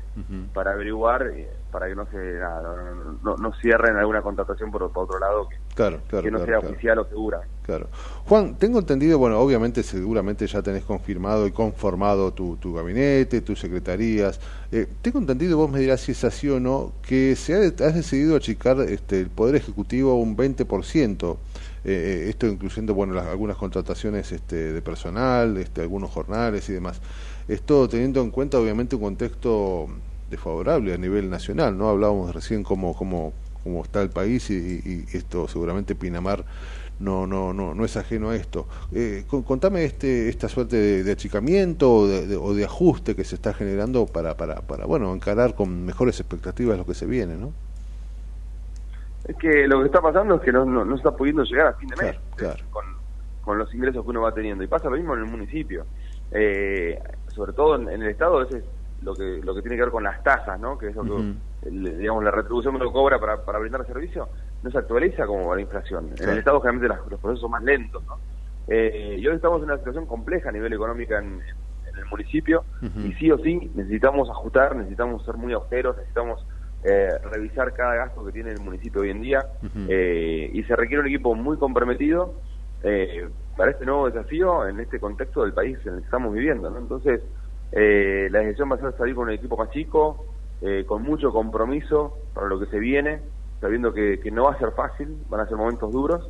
para averiguar, eh, para que no se nada, no, no- no- no cierren alguna contratación por, por otro lado que, Claro, claro. que no claro, sea oficial o segura. Claro. Juan, tengo entendido, bueno, obviamente seguramente ya tenés confirmado y conformado tu, tu gabinete, tus secretarías. Eh, tengo entendido, vos me dirás si es así o no, que se ha, has decidido achicar este, el Poder Ejecutivo un 20%. Eh, esto incluyendo bueno las, algunas contrataciones este, de personal, este, algunos jornales y demás. Esto teniendo en cuenta obviamente un contexto desfavorable a nivel nacional, ¿no? Hablábamos recién cómo, cómo, cómo está el país y, y- esto seguramente Pinamar no no no no es ajeno a esto. Eh, con- contame este esta suerte de, achicamiento o de, de- o de ajuste que se está generando para para para bueno encarar con mejores expectativas lo que se viene, ¿no? Es que lo que está pasando es que no, no, no está pudiendo llegar a fin de mes Claro. con, con los ingresos que uno va teniendo. Y pasa lo mismo en el municipio. Eh, sobre todo en, en el Estado, a veces lo que, lo que tiene que ver con las tasas, ¿no? que es lo que, el- digamos, la retribución que uno cobra para, para brindar servicio, no se actualiza como la inflación. En el Estado, generalmente, las- los procesos son más lentos. ¿no? Eh, y hoy estamos en una situación compleja a nivel económico en, en el municipio y sí o sí necesitamos ajustar, necesitamos ser muy austeros, necesitamos eh, revisar cada gasto que tiene el municipio hoy en día eh, y se requiere un equipo muy comprometido eh, para este nuevo desafío en este contexto del país en el que estamos viviendo. ¿no? Entonces, eh, la decisión va a ser salir con un equipo más chico, eh, con mucho compromiso para lo que se viene, sabiendo que, que no va a ser fácil, van a ser momentos duros,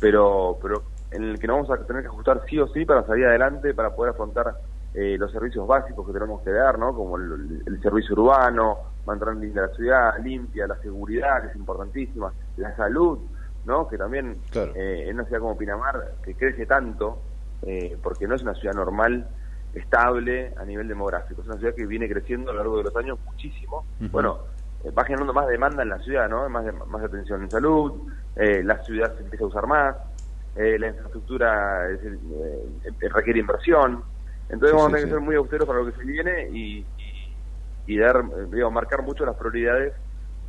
pero pero en el que nos vamos a tener que ajustar sí o sí para salir adelante, para poder afrontar eh, los servicios básicos que tenemos que dar, ¿no? como el, el servicio urbano, mantener linda la ciudad, limpia, la seguridad, que es importantísima, la salud, ¿no? que también Claro. eh, en una ciudad como Pinamar, que crece tanto, eh, porque no es una ciudad normal, estable a nivel demográfico, es una ciudad que viene creciendo a lo largo de los años muchísimo. Bueno, eh, va generando más demanda en la ciudad, ¿no? Más, de- más atención en salud, eh, la ciudad se empieza a usar más, eh, la infraestructura es requiere inversión. Entonces Sí, vamos a tener sí. que ser muy austeros para lo que se viene y, y, dar, digo, marcar mucho las prioridades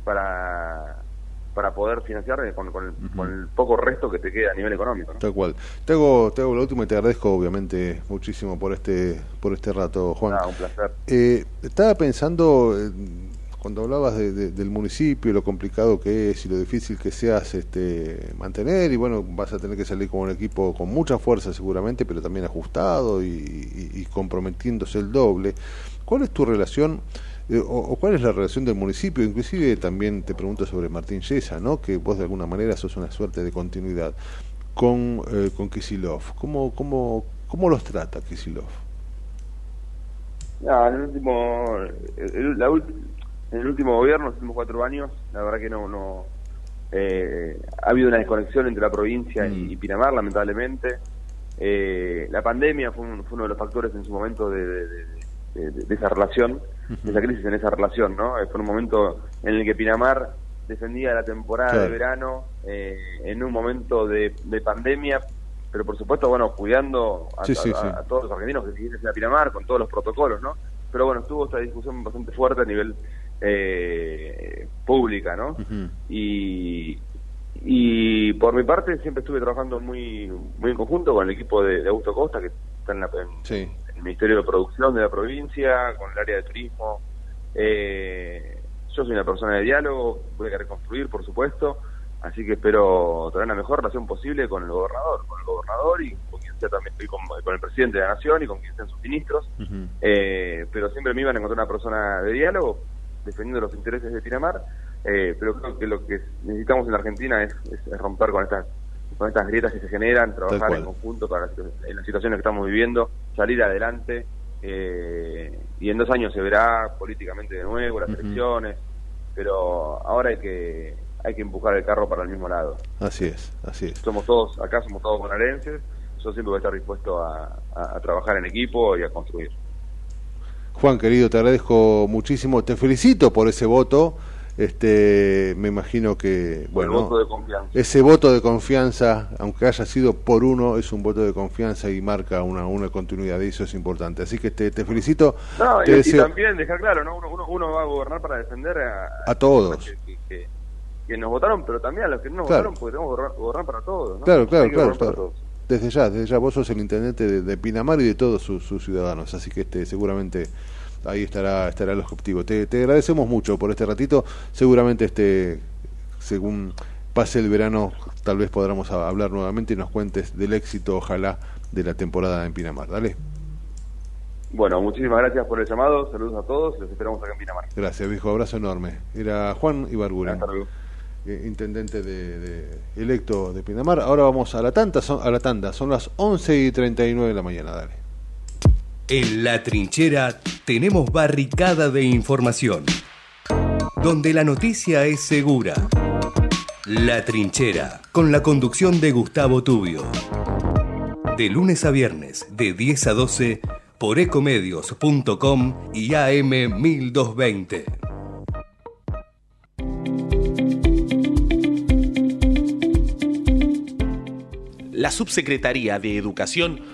para para poder financiar eh, con, con, el, con el poco resto que te queda a nivel económico. ¿no? Tal cual. Te hago, te hago lo último y te agradezco obviamente muchísimo por este por este rato, Juan. Nada, un placer. Eh, estaba pensando, eh, cuando hablabas de- de- del municipio, lo complicado que es y lo difícil que seas este, mantener, y bueno, vas a tener que salir con un equipo con mucha fuerza seguramente, pero también ajustado y, y- y comprometiéndose el doble. ¿Cuál es tu relación? Eh, o, o cuál es la relación del municipio? Inclusive también te pregunto sobre Martín Yesa, ¿no? que vos de alguna manera sos una suerte de continuidad con, eh, con Kisilov. ¿Cómo, cómo, ¿Cómo los trata Kisilov? No, en el último, el- la en el último gobierno, los últimos cuatro años, la verdad que no, no eh, ha habido una desconexión entre la provincia y, y Pinamar, lamentablemente. Eh, la pandemia fue, un- fue uno de los factores en su momento de, de- de- de- de- esa relación, de esa crisis en esa relación, ¿no? Eh, Fue un momento en el que Pinamar defendía la temporada Claro. de verano eh, en un momento de, de pandemia, pero por supuesto, bueno, cuidando a, Sí, sí, a- sí. a todos los argentinos que siguiesen a Pinamar con todos los protocolos, ¿no? Pero bueno, estuvo esta discusión bastante fuerte a nivel eh, pública, ¿no? y, y por mi parte siempre estuve trabajando muy muy en conjunto con el equipo de, de Augusto Costa, que está en, la- en- Sí. Ministerio de Producción de la provincia, con el área de turismo. Eh, yo soy una persona de diálogo, voy a querer construir, por supuesto, así que espero tener la mejor relación posible con el gobernador, con el gobernador y con quien sea también, y con, con el presidente de la nación y con quien sean sus ministros. Eh, pero siempre me iban a encontrar una persona de diálogo, defendiendo los intereses de Pinamar, eh, pero creo que lo que necesitamos en la Argentina es, es- es romper con estas con estas grietas que se generan, trabajar en conjunto para las en las situaciones que estamos viviendo, salir adelante, eh, y en dos años se verá políticamente de nuevo las elecciones, pero ahora hay que hay que empujar el carro para el mismo lado. Así es, así es. Somos todos, acá somos todos bonaerenses, yo siempre voy a estar dispuesto a- a- a trabajar en equipo y a construir. Juan, querido, te agradezco muchísimo. Te felicito por ese voto. Este, me imagino que bueno, voto de confianza. ese voto de confianza, aunque haya sido por uno, es un voto de confianza y marca una, una continuidad y eso es importante. Así que te, te felicito. No, te y, también dejar claro, ¿no? Uno, uno, uno va a gobernar para defender a, a todos. que, que- que- que nos votaron, pero también a los que no nos Claro. votaron, porque tenemos que gobernar, gobernar para todos. ¿no? Claro, claro, claro. Desde ya, desde ya, vos sos el intendente de, de Pinamar y de todos sus, sus ciudadanos, así que este, seguramente ahí estará, estará el objetivo. Te, te agradecemos mucho por este ratito, seguramente este, según pase el verano, tal vez podamos hablar nuevamente y nos cuentes del éxito, ojalá, de la temporada en Pinamar. Dale, Bueno, muchísimas gracias por el llamado, saludos a todos, los esperamos acá en Pinamar. gracias viejo, abrazo enorme. Era Juan luego. eh, intendente de, de- electo de Pinamar. Ahora vamos a la, tanda, son, a la tanda, son las 11 y 39 de la mañana, dale. En la trinchera tenemos barricada de información, donde la noticia es segura. La trinchera, con la conducción de Gustavo Tubio. De lunes a viernes, de 10 a 12, por ecomedios.com y AM 1220. La Subsecretaría de Educación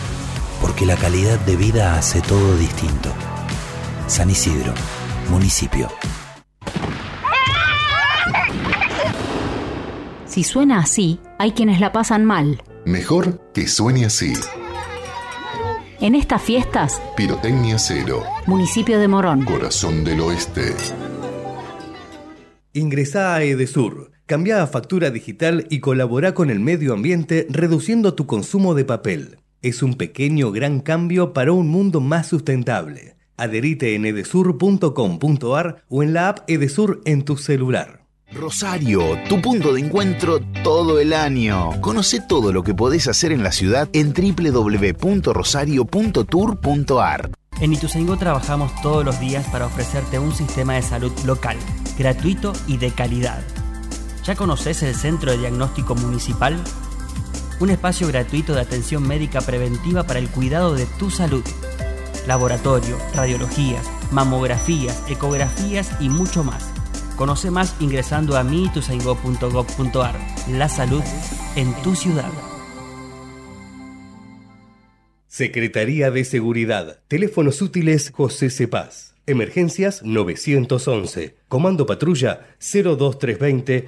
porque la calidad de vida hace todo distinto. San Isidro, municipio. Si suena así, hay quienes la pasan mal. Mejor que suene así. En estas fiestas, Pirotecnia Cero, municipio de Morón. Corazón del Oeste. Ingresá a Edesur, cambia a factura digital y colabora con el medio ambiente reduciendo tu consumo de papel. Es un pequeño gran cambio para un mundo más sustentable. Adherite en edesur.com.ar o en la app Edesur en tu celular. Rosario, tu punto de encuentro todo el año. Conoce todo lo que podés hacer en la ciudad en www.rosario.tour.ar. En Ituzaingó trabajamos todos los días para ofrecerte un sistema de salud local, gratuito y de calidad. ¿Ya conoces el Centro de Diagnóstico Municipal? Un espacio gratuito de atención médica preventiva para el cuidado de tu salud. Laboratorio, radiologías, mamografías, ecografías y mucho más. Conoce más ingresando a mituzaingó.gov.ar. La salud en tu ciudad. Secretaría de Seguridad. Teléfonos útiles José Cepaz. Emergencias 911. Comando Patrulla 02320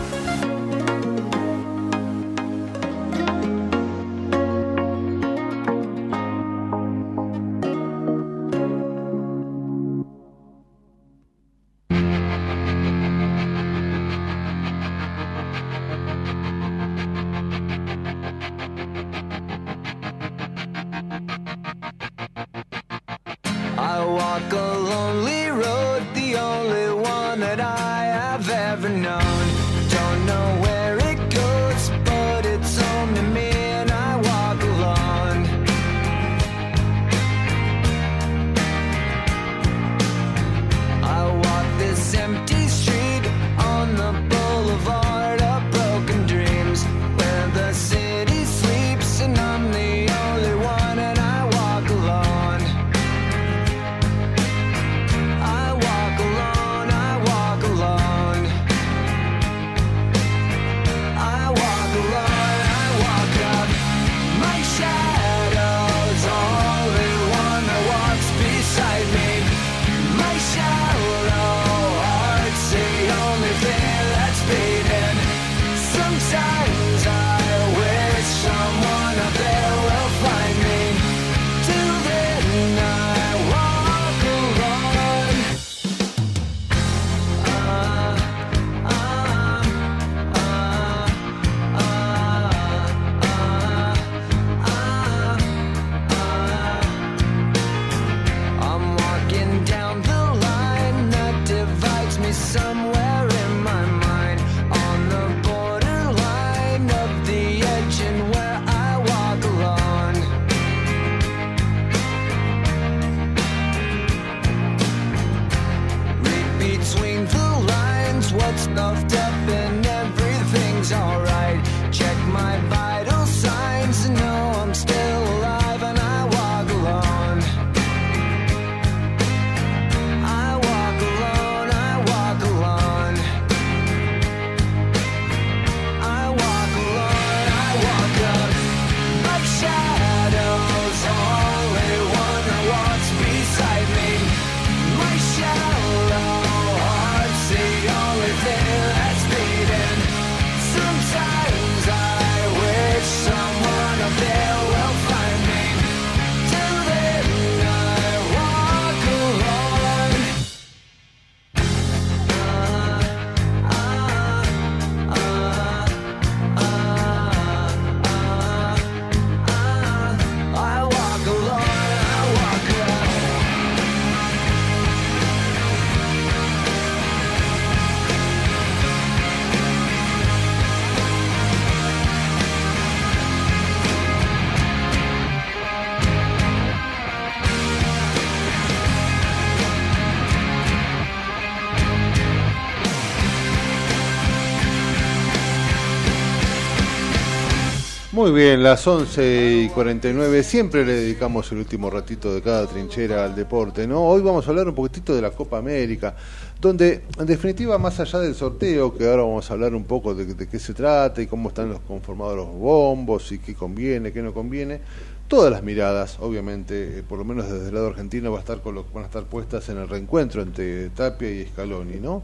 Muy bien, las 11 y 49, siempre le dedicamos el último ratito de cada trinchera al deporte, ¿no? Hoy vamos a hablar un poquitito de la Copa América, donde en definitiva, más allá del sorteo, que ahora vamos a hablar un poco de, de qué se trata y cómo están los conformados los bombos y qué conviene, qué no conviene, todas las miradas, obviamente, eh, por lo menos desde el lado argentino, va a estar con lo- van a estar puestas en el reencuentro entre Tapia y Scaloni, ¿no?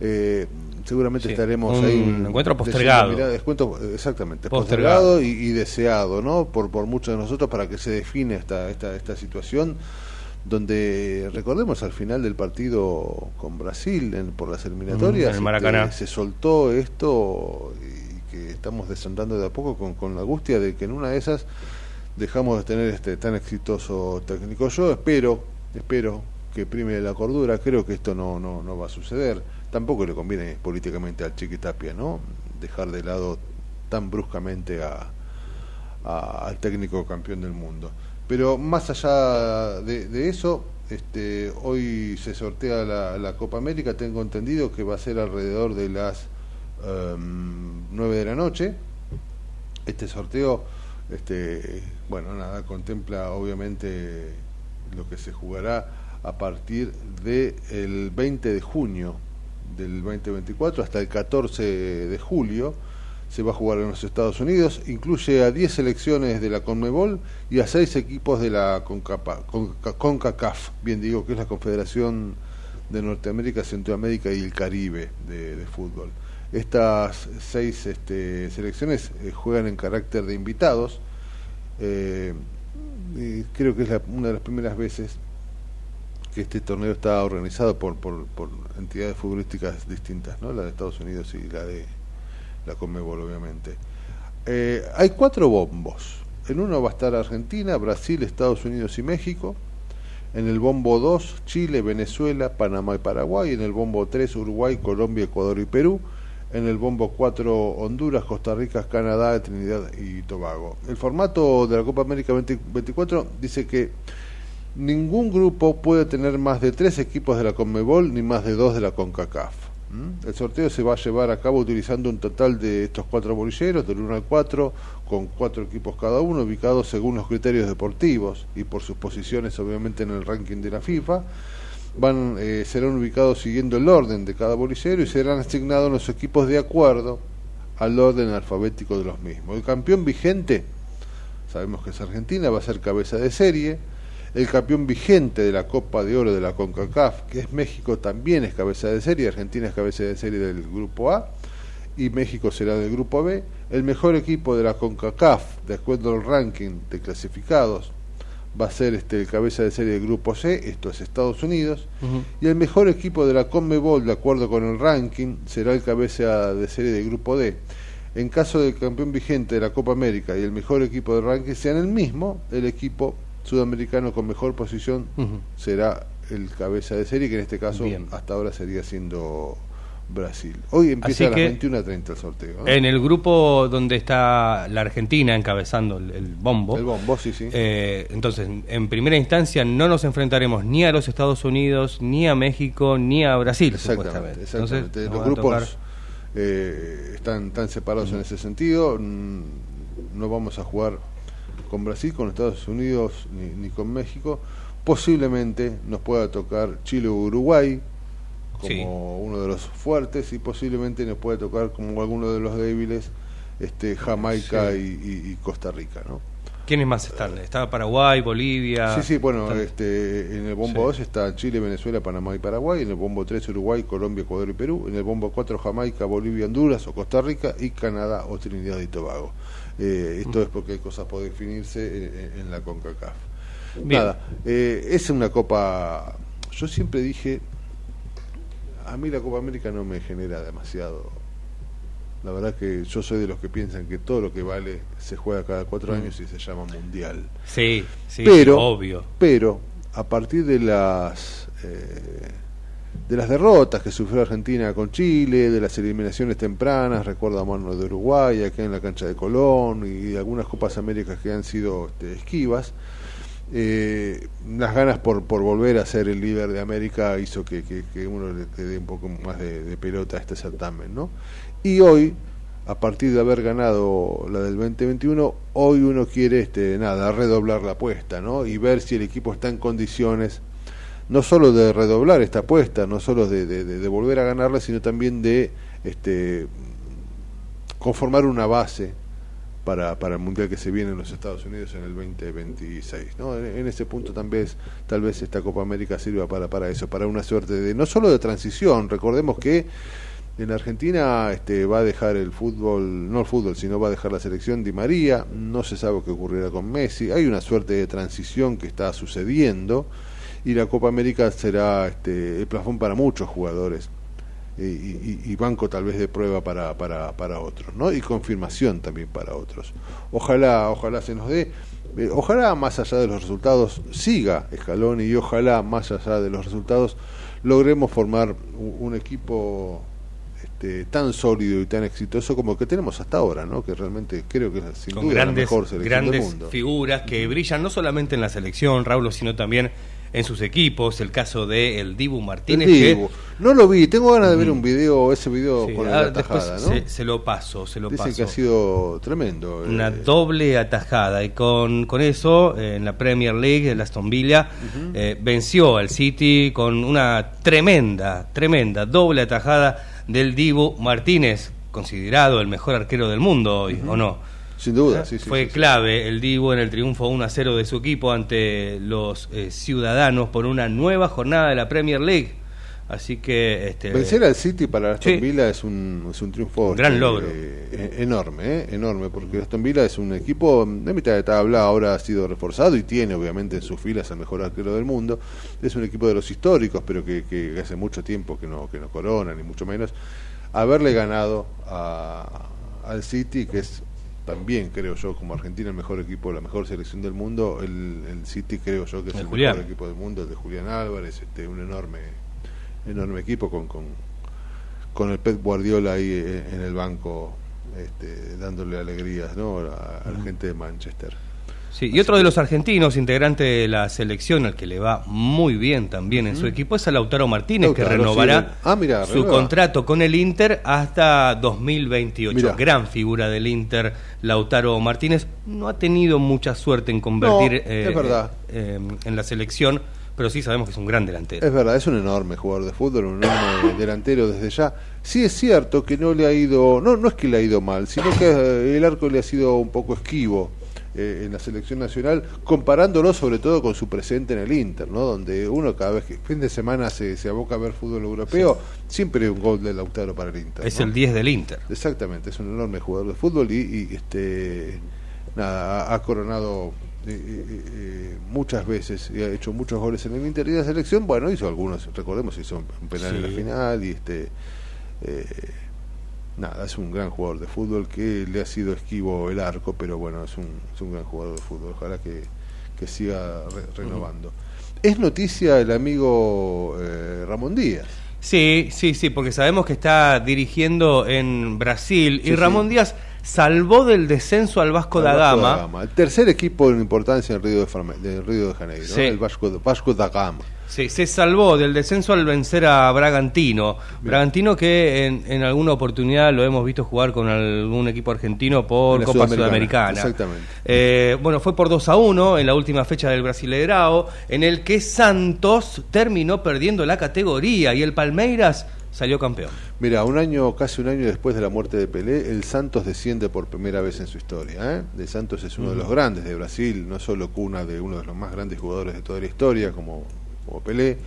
Eh, seguramente Sí, estaremos un ahí encuentro diciendo, postergado. mirá, descuento, exactamente, Postergado. postergado y, y deseado, ¿no? Por, por muchos de nosotros para que se define esta, esta, esta situación donde recordemos al final del partido con Brasil en- por las eliminatorias Mm, en el Maracaná. este, se soltó esto y que estamos desandando de a poco con, con la angustia de que en una de esas dejamos de tener este tan exitoso técnico. Yo espero, espero que prime la cordura, creo que esto no, no, no va a suceder. Tampoco le conviene políticamente al Chiquitapia, ¿no? Dejar de lado tan bruscamente a, al técnico campeón del mundo. Pero más allá de, de eso, este, hoy se sortea la, la Copa América, tengo entendido que va a ser alrededor de las em, 9 de la noche. Este sorteo, este, bueno, nada, contempla obviamente lo que se jugará a partir del 20 de junio del 2024 hasta el 14 de julio. Se va a jugar en los Estados Unidos, incluye a 10 selecciones de la CONMEBOL y a 6 equipos de la CONCAPA- CONCA- CONCACAF, bien digo que es la Confederación de Norteamérica, Centroamérica y el Caribe de, fútbol. Estas seis este, selecciones eh, juegan en carácter de invitados. Eh, y creo que es la- una de las primeras veces que este torneo está organizado por, por, entidades futbolísticas distintas, ¿no? la de Estados Unidos y la de la Conmebol, obviamente. Eh, hay cuatro bombos. En uno va a estar Argentina, Brasil, Estados Unidos y México. En el bombo 2, Chile, Venezuela, Panamá y Paraguay. En el bombo 3, Uruguay, Colombia, Ecuador y Perú. En el bombo 4, Honduras, Costa Rica, Canadá, Trinidad y Tobago. El formato de la Copa América 2024 dice que ningún grupo puede tener más de tres equipos de la Conmebol ni más de dos de la CONCACAF. El sorteo se va a llevar a cabo utilizando un total de estos cuatro bolilleros, del 1 al 4, con cuatro equipos cada uno, ubicados según los criterios deportivos y por sus posiciones, obviamente, en el ranking de la FIFA. Van, eh, serán ubicados siguiendo el orden de cada bolillero y serán asignados los equipos de acuerdo al orden alfabético de los mismos. El campeón vigente, sabemos que es Argentina, va a ser cabeza de serie. El campeón vigente de la Copa de Oro de la CONCACAF, que es México, también es cabeza de serie. Argentina es cabeza de serie del grupo A y México será del grupo B. El mejor equipo de la CONCACAF, de acuerdo al ranking de clasificados, va a ser este, el cabeza de serie del grupo C, esto es Estados Unidos. Y el mejor equipo de la CONMEBOL, de acuerdo con el ranking, será el cabeza de serie del grupo D. En caso del campeón vigente de la Copa América y el mejor equipo del ranking sean el mismo, el equipo sudamericano con mejor posición será el cabeza de serie, que en este caso hasta ahora sería siendo Brasil. Hoy empieza Así a las que- 21 a 30 el sorteo. ¿no? En el grupo donde está la Argentina encabezando el, el bombo. El bombo, sí, sí. eh, entonces, en primera instancia no nos enfrentaremos ni a los Estados Unidos, ni a México, ni a Brasil, Exactamente, supuestamente. exactamente. Entonces, Los grupos eh, están tan separados en ese sentido. Mm, No vamos a jugar con Brasil, con Estados Unidos ni, ni con México. Posiblemente nos pueda tocar Chile o Uruguay como Sí. uno de los fuertes y posiblemente nos pueda tocar como alguno de los débiles este Jamaica Sí. y, Costa Rica, ¿no? ¿Quiénes más están? Está Paraguay, Bolivia. Sí, sí, bueno, Están- este, en el bombo Sí. 2 está Chile, Venezuela, Panamá y Paraguay, en el bombo 3 Uruguay, Colombia, Ecuador y Perú, en el bombo 4 Jamaica, Bolivia, Honduras o Costa Rica y Canadá o Trinidad y Tobago. Eh, esto es porque hay cosas por definirse en, la CONCACAF. Bien. Nada, eh, es una copa, yo siempre dije, a mí la Copa América no me genera demasiado. La verdad que yo soy de los que piensan que todo lo que vale se juega cada cuatro Mm. años y se llama mundial Sí, sí, pero, obvio. Pero a partir de las eh, de las derrotas que sufrió Argentina con Chile, de las eliminaciones tempranas, recuerda a mano de Uruguay, acá en la cancha de Colón y de algunas Copas Américas que han sido este, esquivas, eh, las ganas por, por volver a ser el líder de América hizo que, que- que uno le, dé un poco más de, de pelota a este certamen, ¿no? Y hoy, a partir de haber ganado la del 2021, hoy uno quiere, este, nada, redoblar la apuesta, ¿no? Y ver si el equipo está en condiciones, no solo de redoblar esta apuesta, no solo de, de- de- volver a ganarla, sino también de, este, conformar una base para, para el mundial que se viene en los Estados Unidos en el 2026. ¿no? En, en ese punto tal vez, tal vez esta Copa América sirva para, para eso, para una suerte de no solo de transición. Recordemos que en Argentina este, va a dejar el fútbol, no el fútbol, sino va a dejar la selección Di María. No se sabe qué ocurrirá con Messi. Hay una suerte de transición que está sucediendo y la Copa América será este, el plafón para muchos jugadores y, y- y banco tal vez de prueba para, para, para otros, ¿no? Y confirmación también para otros. Ojalá, ojalá se nos dé, eh, ojalá más allá de los resultados siga Scaloni y ojalá más allá de los resultados logremos formar un, un equipo este, tan sólido y tan exitoso como el que tenemos hasta ahora, ¿no? Que realmente creo que es sin con duda grandes, la mejor selección del grandes mundo. figuras que brillan no solamente en la selección, Raúl, sino también en sus equipos. El caso de el Dibu El Martínez. Dibu. que- No lo vi, tengo ganas de ver Mm. un video, ese video Sí, con ah, la tajada, después ¿no? se, se lo paso, se lo Dicen paso. que ha sido tremendo. eh, Una doble atajada y con, con eso eh, en la Premier League el Aston Villa eh, venció al City con una tremenda, tremenda doble atajada del Dibu Martínez, considerado el mejor arquero del mundo hoy, ¿o no? Sin duda, sí, sí. Fue sí, clave el Dibu en el triunfo 1 a 0 de su equipo ante los eh, ciudadanos por una nueva jornada de la Premier League. Así que este, Vencer al City para Aston. Villa es un, es un triunfo Un gran este, logro. eh, enorme, eh, enorme, porque Aston Villa es un equipo de mitad de tabla, ahora ha sido reforzado y tiene obviamente en sus filas al mejor arquero del mundo. Es un equipo de los históricos, pero que, que hace mucho tiempo que no, que no corona, ni mucho menos. Haberle ganado a- al City, que es también creo yo como Argentina el mejor equipo, la mejor selección del mundo, el, el City creo yo que es El mejor equipo del mundo, el de Julián Álvarez, este, un enorme enorme equipo con, con, con el Pep Guardiola ahí eh, en el banco este, dándole alegrías ¿no? a, a la gente de Manchester. Sí, y otro de los argentinos, integrante de la selección, al que le va muy bien también en su equipo, es a Lautaro Martínez, que renovará. Ah, su renueva. contrato con el Inter hasta 2028. Mirá. Gran figura del Inter, Lautaro Martínez. No ha tenido mucha suerte en convertir No, es verdad. eh, en la selección, pero sí sabemos que es un gran delantero. Es verdad, es un enorme jugador de fútbol, un enorme delantero desde ya. Sí es cierto que no le ha ido, no, no es que le ha ido mal, sino que eh, el arco le ha sido un poco esquivo eh, en la selección nacional, comparándolo sobre todo con su presente en el Inter, ¿no? Donde uno cada vez que fin de semana se, se aboca a ver fútbol europeo, siempre hay un gol de Lautaro para el Inter. Es ¿no? el 10 del Inter. Exactamente, es un enorme jugador de fútbol y, y, este nada, ha, coronado eh, eh, eh, muchas veces y ha hecho muchos goles en el Inter y en la selección, bueno, hizo algunos, recordemos, hizo un penal en la final y este eh, nada, es un gran jugador de fútbol que le ha sido esquivo el arco, pero bueno, es un, es un gran jugador de fútbol, ojalá que, que siga re- renovando. Es noticia el amigo eh, Ramón Díaz. Sí, sí, sí, porque sabemos que está dirigiendo en Brasil y Sí, Ramón Díaz salvó del descenso al Vasco da Al Vasco Gama. El tercer equipo en importancia en Río de, Farme- de Río de Janeiro, el Vasco, Vasco da Gama. Sí, se salvó del descenso al vencer a Bragantino. Bragantino que en, en alguna oportunidad lo hemos visto jugar con algún equipo argentino por la Copa Sudamericana, Sudamericana. exactamente. Eh, bueno, fue por 2 a 1 en la última fecha del Brasileirao, en el que Santos terminó perdiendo la categoría y el Palmeiras salió campeón. Mira, un año, casi un año después de la muerte de Pelé, el Santos desciende por primera vez en su historia. ¿eh? El Santos es uno de los grandes de Brasil, no solo cuna de uno de los más grandes jugadores de toda la historia, como, como Pelé,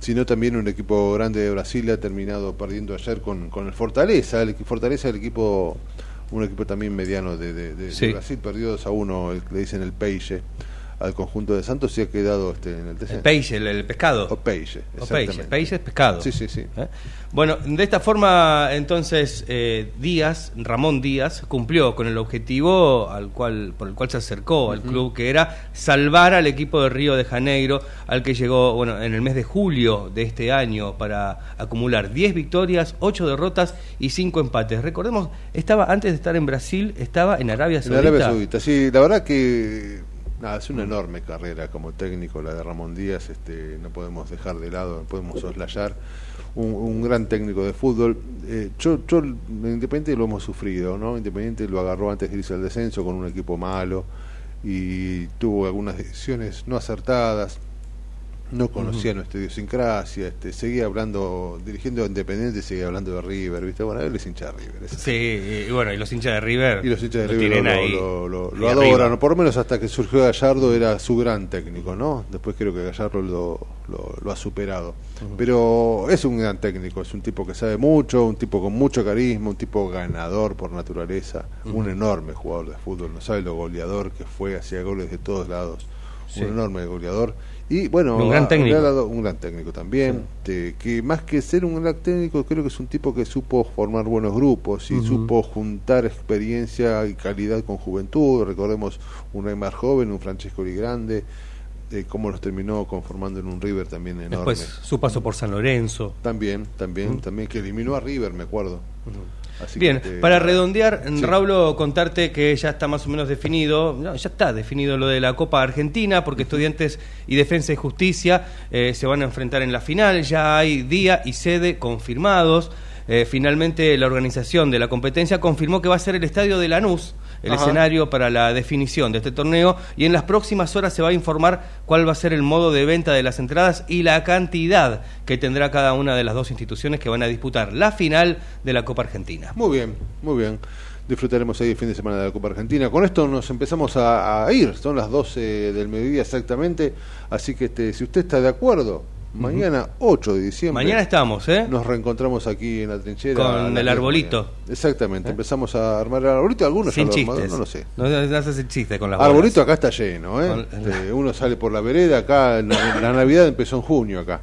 sino también un equipo grande de Brasil ha terminado perdiendo ayer con, con el Fortaleza. El Fortaleza, el equipo, un equipo también mediano de, de- de- de Sí. Brasil, perdió 2 a 1, el, le dicen el Peixe, al conjunto de Santos y ha quedado este, en el El descenso. peixe, el, el pescado. O Peixe, O peixe, exactamente. peixe es pescado. Sí, sí, sí. ¿Eh? Bueno, de esta forma, entonces, eh, Díaz, Ramón Díaz, cumplió con el objetivo al cual, por el cual se acercó al club, que era salvar al equipo de Río de Janeiro, al que llegó, bueno, en el mes de julio de este año para acumular 10 victorias, 8 derrotas y 5 empates. Recordemos, estaba, antes de estar en Brasil, estaba en Arabia En Saudita. Arabia Saudita, sí, la verdad que nada, es una enorme carrera como técnico la de Ramón Díaz, este, no podemos dejar de lado, no podemos soslayar. Un, un gran técnico de fútbol. Eh, yo, yo, en Independiente lo hemos sufrido, ¿no? Independiente lo agarró antes de irse al descenso con un equipo malo y tuvo algunas decisiones no acertadas. No conocía Ujú. nuestra idiosincrasia, este, seguía hablando, dirigiendo a Independiente, seguía hablando de River, ¿viste? Bueno, él es hincha de River. es. Sí, y bueno, y los hinchas de River. Y los hinchas de lo River lo, ahí, lo- adoran, por lo menos hasta que surgió Gallardo era su gran técnico, ¿no? Después creo que Gallardo lo, lo- lo ha superado. Pero es un gran técnico, es un tipo que sabe mucho, un tipo con mucho carisma, un tipo ganador por naturaleza, un enorme jugador de fútbol, no sabe lo goleador que fue, hacía goles de todos lados, Sí. un enorme goleador. Y bueno, Un gran ha- técnico. le ha dado un gran técnico también, que más que ser un gran técnico, creo que es un tipo que supo formar buenos grupos y supo juntar experiencia y calidad con juventud. Recordemos un Neymar joven, un Francesco Di Grande, eh, cómo los terminó conformando en un River también enorme. Después su paso por San Lorenzo. También, también, también que eliminó a River, me acuerdo. Así Bien, para redondear, Sí. Raulo, contarte que ya está más o menos definido, no, ya está definido lo de la Copa Argentina, porque Estudiantes y Defensa y Justicia eh, se van a enfrentar en la final, ya hay día y sede confirmados. Eh, finalmente, la organización de la competencia confirmó que va a ser el estadio de Lanús, el Ajá. escenario para la definición de este torneo, y en las próximas horas se va a informar cuál va a ser el modo de venta de las entradas y la cantidad que tendrá cada una de las dos instituciones que van a disputar la final de la Copa Argentina. Muy bien, muy bien. Disfrutaremos ahí el fin de semana de la Copa Argentina. Con esto nos empezamos a, a ir. Son las 12 del mediodía exactamente. Así que este, si usted está de acuerdo, mañana 8 de diciembre. Mañana estamos, ¿eh? Nos reencontramos aquí en la trinchera. Con el 10 de la arbolito. mañana. Exactamente. ¿Eh? Empezamos a armar el arbolito. Algunos Sin ya lo chistes. no lo sé. No, no haces el chiste con las Arbolito bolas. acá está lleno, ¿eh? Con- Este, uno sale por la vereda acá, la, la Navidad empezó en junio acá.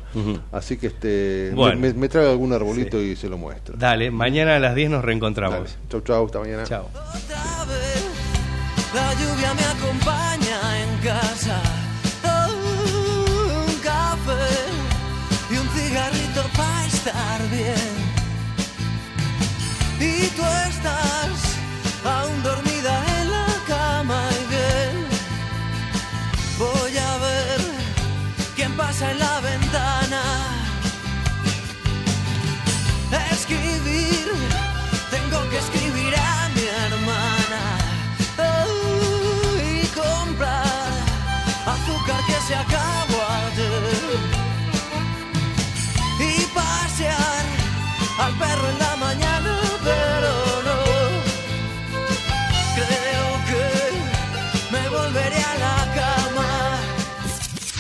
Así que este me- Bueno. me, me traigo algún arbolito y se lo muestro. Dale, mañana a las 10 nos reencontramos. Dale. Chau, chau, hasta mañana. Chao. La lluvia me acompaña en casa. Tú estás aún dormida en la cama y bien. Voy a ver quién pasa en la ventana. Escribir, tengo que escribir a mi hermana. Y comprar azúcar que se acabó ayer. Y pasear al